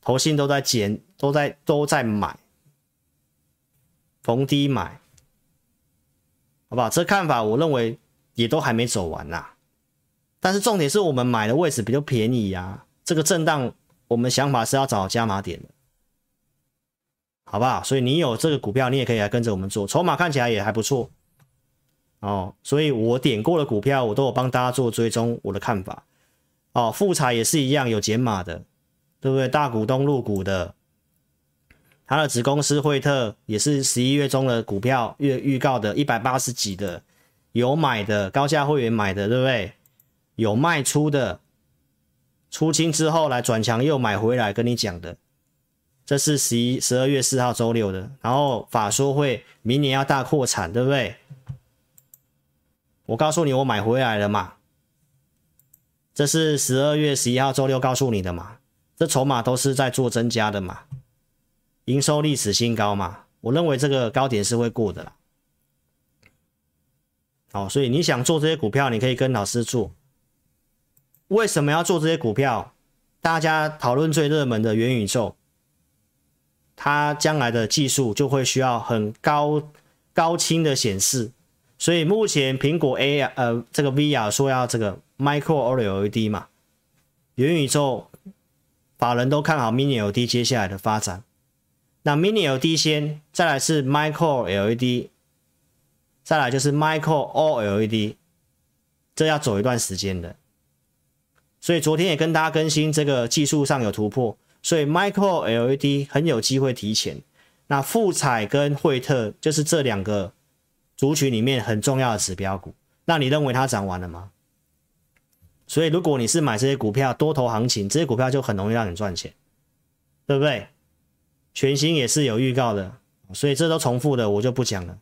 投信都在减，都在都在买，逢低买，好不好？这看法我认为也都还没走完呐。但是重点是我们买的位置比较便宜呀，这个震荡我们想法是要找加码点的，好不好？所以你有这个股票，你也可以来跟着我们做，筹码看起来也还不错。哦，所以我点过的股票，我都有帮大家做追踪，我的看法。哦，复查也是一样有减码的，对不对？大股东入股的，他的子公司惠特也是十一月中的股票预预告的，一百八十几的，有买的高价会员买的，对不对？有卖出的，出清之后来转强又买回来，跟你讲的，这是十一十二月四号周六的，然后法说会明年要大扩产，对不对？我告诉你，我买回来了嘛？这是十二月十一号周六告诉你的嘛？这筹码都是在做增加的嘛？营收历史新高嘛？我认为这个高点是会过的啦。好，所以你想做这些股票，你可以跟老师做。为什么要做这些股票？大家讨论最热门的元宇宙，它将来的技术就会需要很高高清的显示。所以目前苹果 A 呃这个 VR 说要这个 Micro OLED 嘛，元宇宙法人都看好 Mini LED 接下来的发展。那 Mini LED 先，再来是 Micro LED，再来就是 Micro OLED，这要走一段时间的。所以昨天也跟大家更新这个技术上有突破，所以 Micro LED 很有机会提前。那富彩跟惠特就是这两个。族群里面很重要的指标股，那你认为它涨完了吗？所以如果你是买这些股票多头行情，这些股票就很容易让你赚钱，对不对？全新也是有预告的，所以这都重复的，我就不讲了。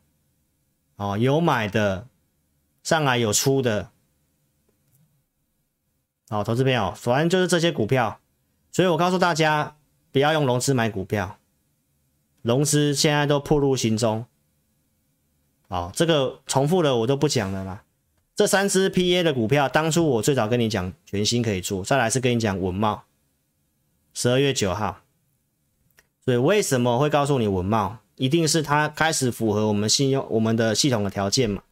哦，有买的，上来有出的，好，投资朋友，反正就是这些股票，所以我告诉大家，不要用融资买股票，融资现在都破入行踪。好，这个重复的我都不讲了啦。这三只 PA 的股票，当初我最早跟你讲全新可以做，再来是跟你讲文茂，十二月九号。所以为什么会告诉你文茂？一定是它开始符合我们信用、我们的系统的条件嘛。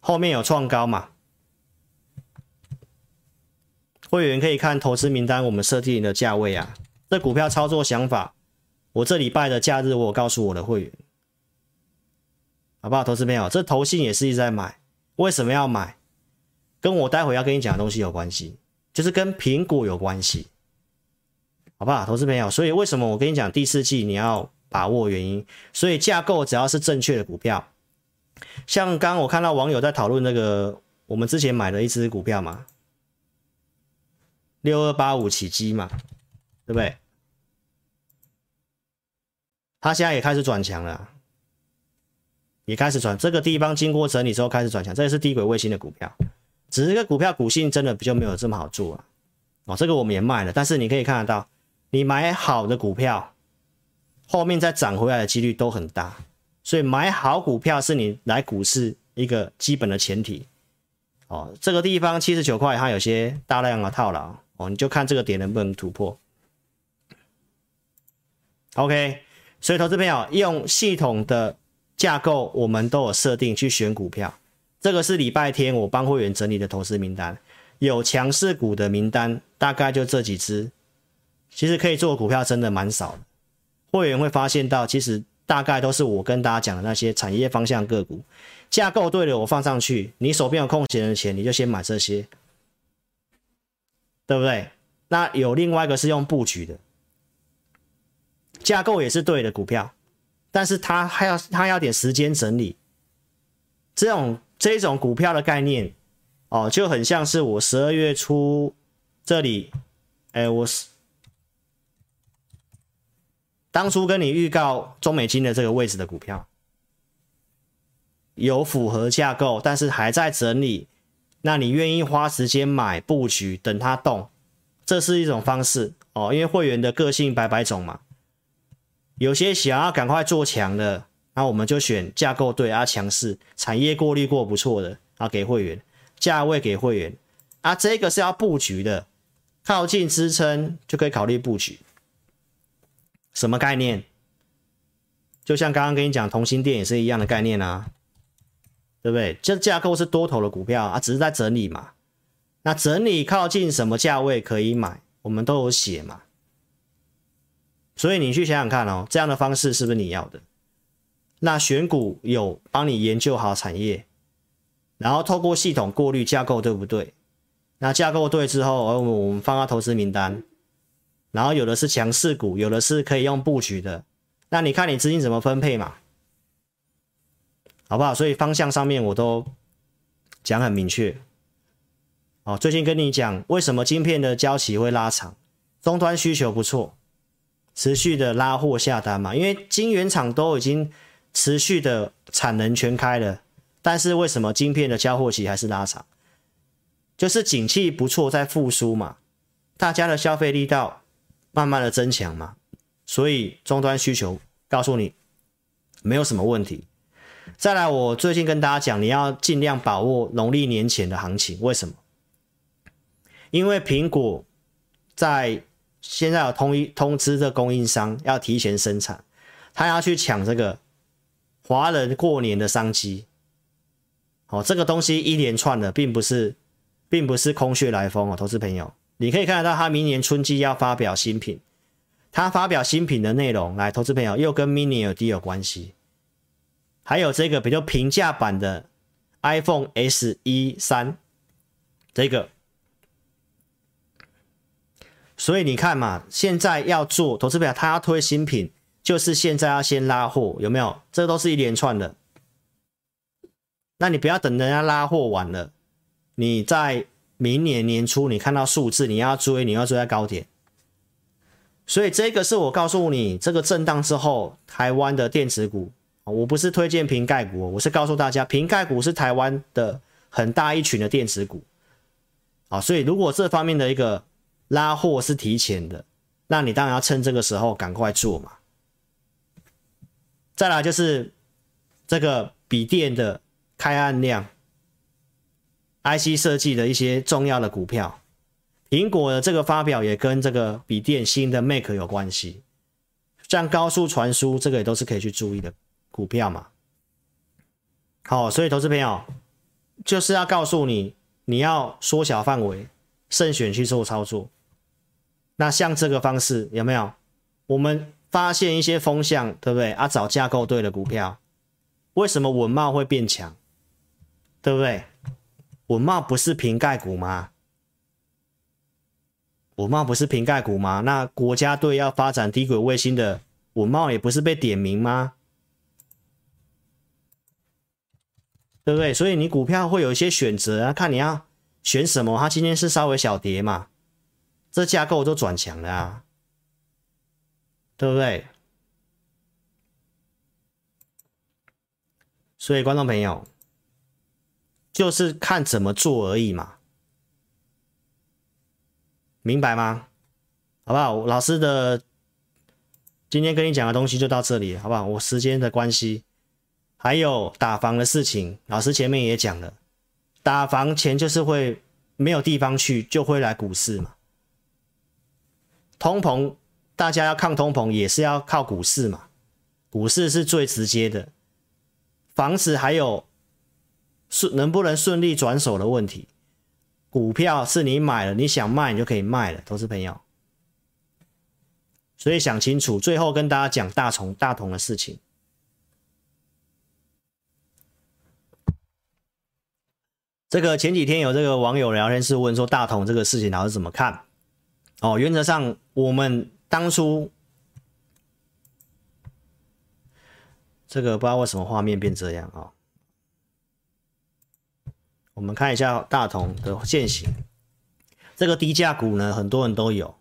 后面有创高嘛？会员可以看投资名单，我们设定的价位啊。这股票操作想法，我这礼拜的假日我告诉我的会员。好不好，投资朋友，这投信也是一直在买，为什么要买？跟我待会要跟你讲的东西有关系，就是跟苹果有关系，好不好，投资朋友？所以为什么我跟你讲第四季你要把握原因？所以架构只要是正确的股票，像刚我看到网友在讨论那个我们之前买的一只股票嘛，六二八五起基嘛，对不对？他现在也开始转强了。也开始转，这个地方经过整理之后开始转强，这也是低轨卫星的股票，只是这个股票股性真的比较没有这么好做啊。哦，这个我们也卖了，但是你可以看得到，你买好的股票，后面再涨回来的几率都很大，所以买好股票是你来股市一个基本的前提。哦，这个地方七十九块，它有些大量的套牢，哦，你就看这个点能不能突破。OK，所以投资朋友用系统的架构，我们都有设定去选股票。这个是礼拜天我帮会员整理的投资名单，有强势股的名单，大概就这几只。其实可以做股票真的蛮少的，会员会发现到，其实大概都是我跟大家讲的那些产业方向个股，架构对了，我放上去，你手边有空闲的钱，你就先买这些，对不对？那有另外一个是用布局的。架构也是对的股票，但是它还要它要点时间整理。这种这种股票的概念哦，就很像是我十二月初这里，哎，我是当初跟你预告中美金的这个位置的股票，有符合架构，但是还在整理。那你愿意花时间买布局，等它动，这是一种方式哦，因为会员的个性百百种嘛。有些想要赶快做强的，那我们就选架构对啊，强势产业过滤过不错的啊，给会员价位给会员啊，这个是要布局的，靠近支撑就可以考虑布局。什么概念？就像刚刚跟你讲，同心电也是一样的概念啊，对不对？这架构是多头的股票啊，只是在整理嘛。那整理靠近什么价位可以买，我们都有写嘛。所以你去想想看哦，这样的方式是不是你要的？那选股有帮你研究好产业，然后透过系统过滤架构，对不对？那架构对之后，而我们放到投资名单，然后有的是强势股，有的是可以用布局的。那你看你资金怎么分配嘛？好不好？所以方向上面我都讲很明确。哦，最近跟你讲为什么晶片的交期会拉长，终端需求不错。持续的拉货下单嘛，因为晶圆厂都已经持续的产能全开了，但是为什么晶片的交货期还是拉长？就是景气不错，在复苏嘛，大家的消费力道慢慢的增强嘛，所以终端需求告诉你没有什么问题。再来，我最近跟大家讲，你要尽量把握农历年前的行情，为什么？因为苹果在。现在有通一通知的供应商要提前生产，他要去抢这个华人过年的商机。哦，这个东西一连串的，并不是，并不是空穴来风哦，投资朋友，你可以看得到，他明年春季要发表新品，他发表新品的内容，来，投资朋友又跟 mini LED 有关系，还有这个比较平价版的 iPhone SE 3，这个。所以你看嘛，现在要做投资朋友，他要推新品，就是现在要先拉货，有没有？这都是一连串的。那你不要等人家拉货完了，你在明年年初你看到数字，你要追，你要追在高点。所以这个是我告诉你，这个震荡之后，台湾的电子股，我不是推荐瓶盖股，我是告诉大家，瓶盖股是台湾的很大一群的电子股。啊，所以如果这方面的一个。拉货是提前的，那你当然要趁这个时候赶快做嘛。再来就是这个笔电的开案量，IC 设计的一些重要的股票，苹果的这个发表也跟这个笔电新的 Mac 有关系，像高速传输这个也都是可以去注意的股票嘛。好，所以投资朋友就是要告诉你，你要缩小范围，慎选去做操作。那像这个方式有没有？我们发现一些风向，对不对？啊，找架构对的股票，为什么稳懋会变强？对不对？稳懋不是苹概股吗？稳懋不是苹概股吗？那国家队要发展低轨卫星的稳懋也不是被点名吗？对不对？所以你股票会有一些选择啊，看你要选什么。它今天是稍微小跌嘛。这架构都转强了啊，对不对？所以观众朋友，就是看怎么做而已嘛，明白吗？好不好？老师的今天跟你讲的东西就到这里，好不好？我时间的关系，还有打房的事情，老师前面也讲了，打房钱就是会没有地方去，就会来股市嘛。通膨，大家要抗通膨也是要靠股市嘛，股市是最直接的，房子还有顺能不能顺利转手的问题，股票是你买了，你想卖你就可以卖了，投资朋友。所以想清楚，最后跟大家讲大同大同的事情。这个前几天有这个网友聊天室问说，大同这个事情老师怎么看？哦，原则上我们当初这个不知道为什么画面变这样啊、哦。我们看一下大同的现形，这个低价股呢，很多人都有。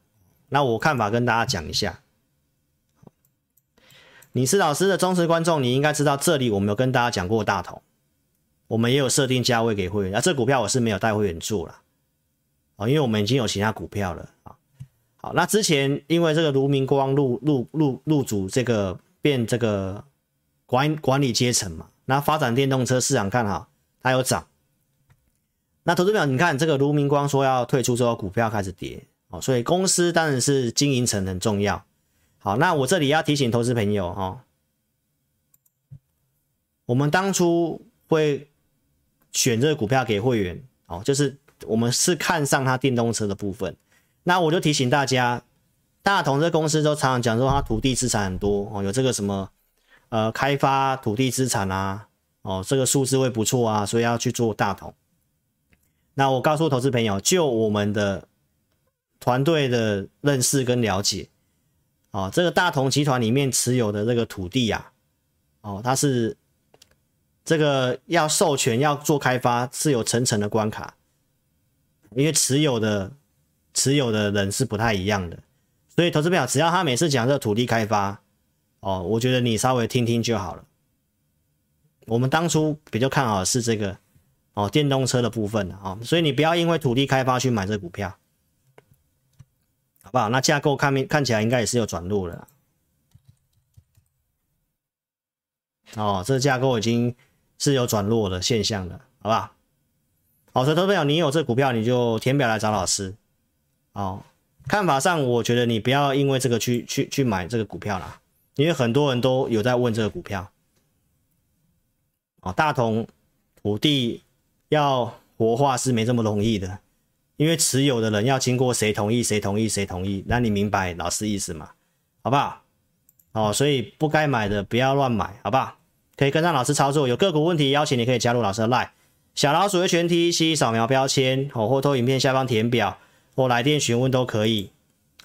那我看法跟大家讲一下，你是老师的忠实观众，你应该知道这里我们有跟大家讲过大同，我们也有设定价位给会员，那这股票我是没有带会员做了，啊，因为我们已经有其他股票了啊。好，那之前因为这个卢明光入入入入主这个变这个管管理阶层嘛，那发展电动车市场看好，它有涨。那投资表，你看这个卢明光说要退出之后，股票开始跌。哦，所以公司当然是经营层很重要。好，那我这里要提醒投资朋友哈，我们当初会选这个股票给会员，哦，就是我们是看上它电动车的部分。那我就提醒大家，大同这公司都常常讲说它土地资产很多哦，有这个什么呃开发土地资产啊，哦，这个数字会不错啊，所以要去做大同。那我告诉投资朋友，就我们的。团队的认识跟了解，哦，这个大同集团里面持有的这个土地啊，哦，它是这个要授权要做开发是有层层的关卡，因为持有的持有的人是不太一样的，所以投资朋友只要他每次讲这个土地开发，哦，我觉得你稍微听听就好了。我们当初比较看好的是这个哦电动车的部分啊，哦，所以你不要因为土地开发去买这股票。好不好？那架构看面看起来应该也是有转弱了。哦，这架构已经是有转弱的现象了，好不好？好，所以投资朋友，你有这股票，你就填表来找老师。哦，看法上，我觉得你不要因为这个去去去买这个股票啦，因为很多人都有在问这个股票。哦，大同土地要活化是没这么容易的。因为持有的人要经过谁同意，谁同意，谁同意，那你明白老师意思吗？好不好？哦，所以不该买的不要乱买，好不好？可以跟上老师操作。有个股问题，邀请你可以加入老师的 LINE，小老鼠的全 T C 扫描标签，哦，或投影片下方填表，或来电询问都可以。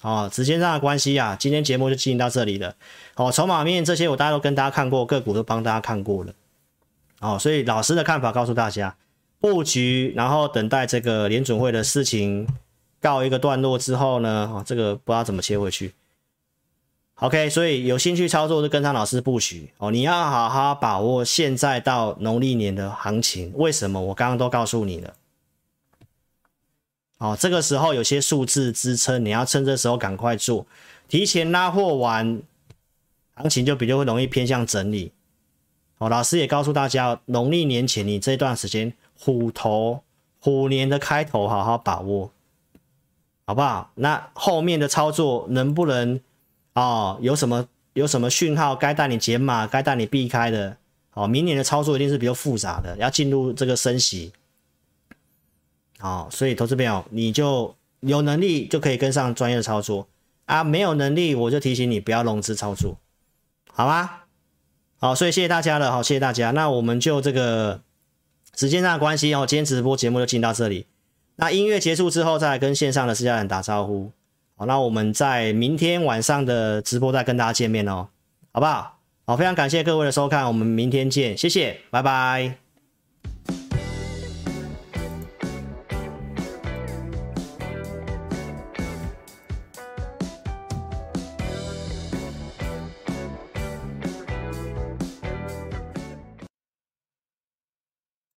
哦，时间上的关系啊，今天节目就进行到这里了。哦，筹码面这些我大家都跟大家看过，个股都帮大家看过了。哦，所以老师的看法告诉大家。布局，然后等待这个联准会的事情告一个段落之后呢，哦，这个不知道怎么切回去。OK，所以有兴趣操作就跟上老师布局哦。你要好好把握现在到农历年的行情。为什么？我刚刚都告诉你了。哦，这个时候有些数字支撑，你要趁这时候赶快做，提前拉货完，行情就比较会容易偏向整理。哦，老师也告诉大家，农历年前你这段时间。虎头虎年的开头，好好把握，好不好？那后面的操作能不能哦？有什么有什么讯号该带你减码，该带你避开的？哦，明年的操作一定是比较复杂的，要进入这个升息。好，所以投资朋友，你就有能力就可以跟上专业的操作啊，没有能力我就提醒你不要融资操作，好吗？好，所以谢谢大家了，好，谢谢大家。那我们就这个。时间上的关系哦，今天直播节目就进到这里。那音乐结束之后，再来跟线上的私家人打招呼。好，那我们在明天晚上的直播再跟大家见面哦，好不好？好，非常感谢各位的收看，我们明天见，谢谢，拜拜。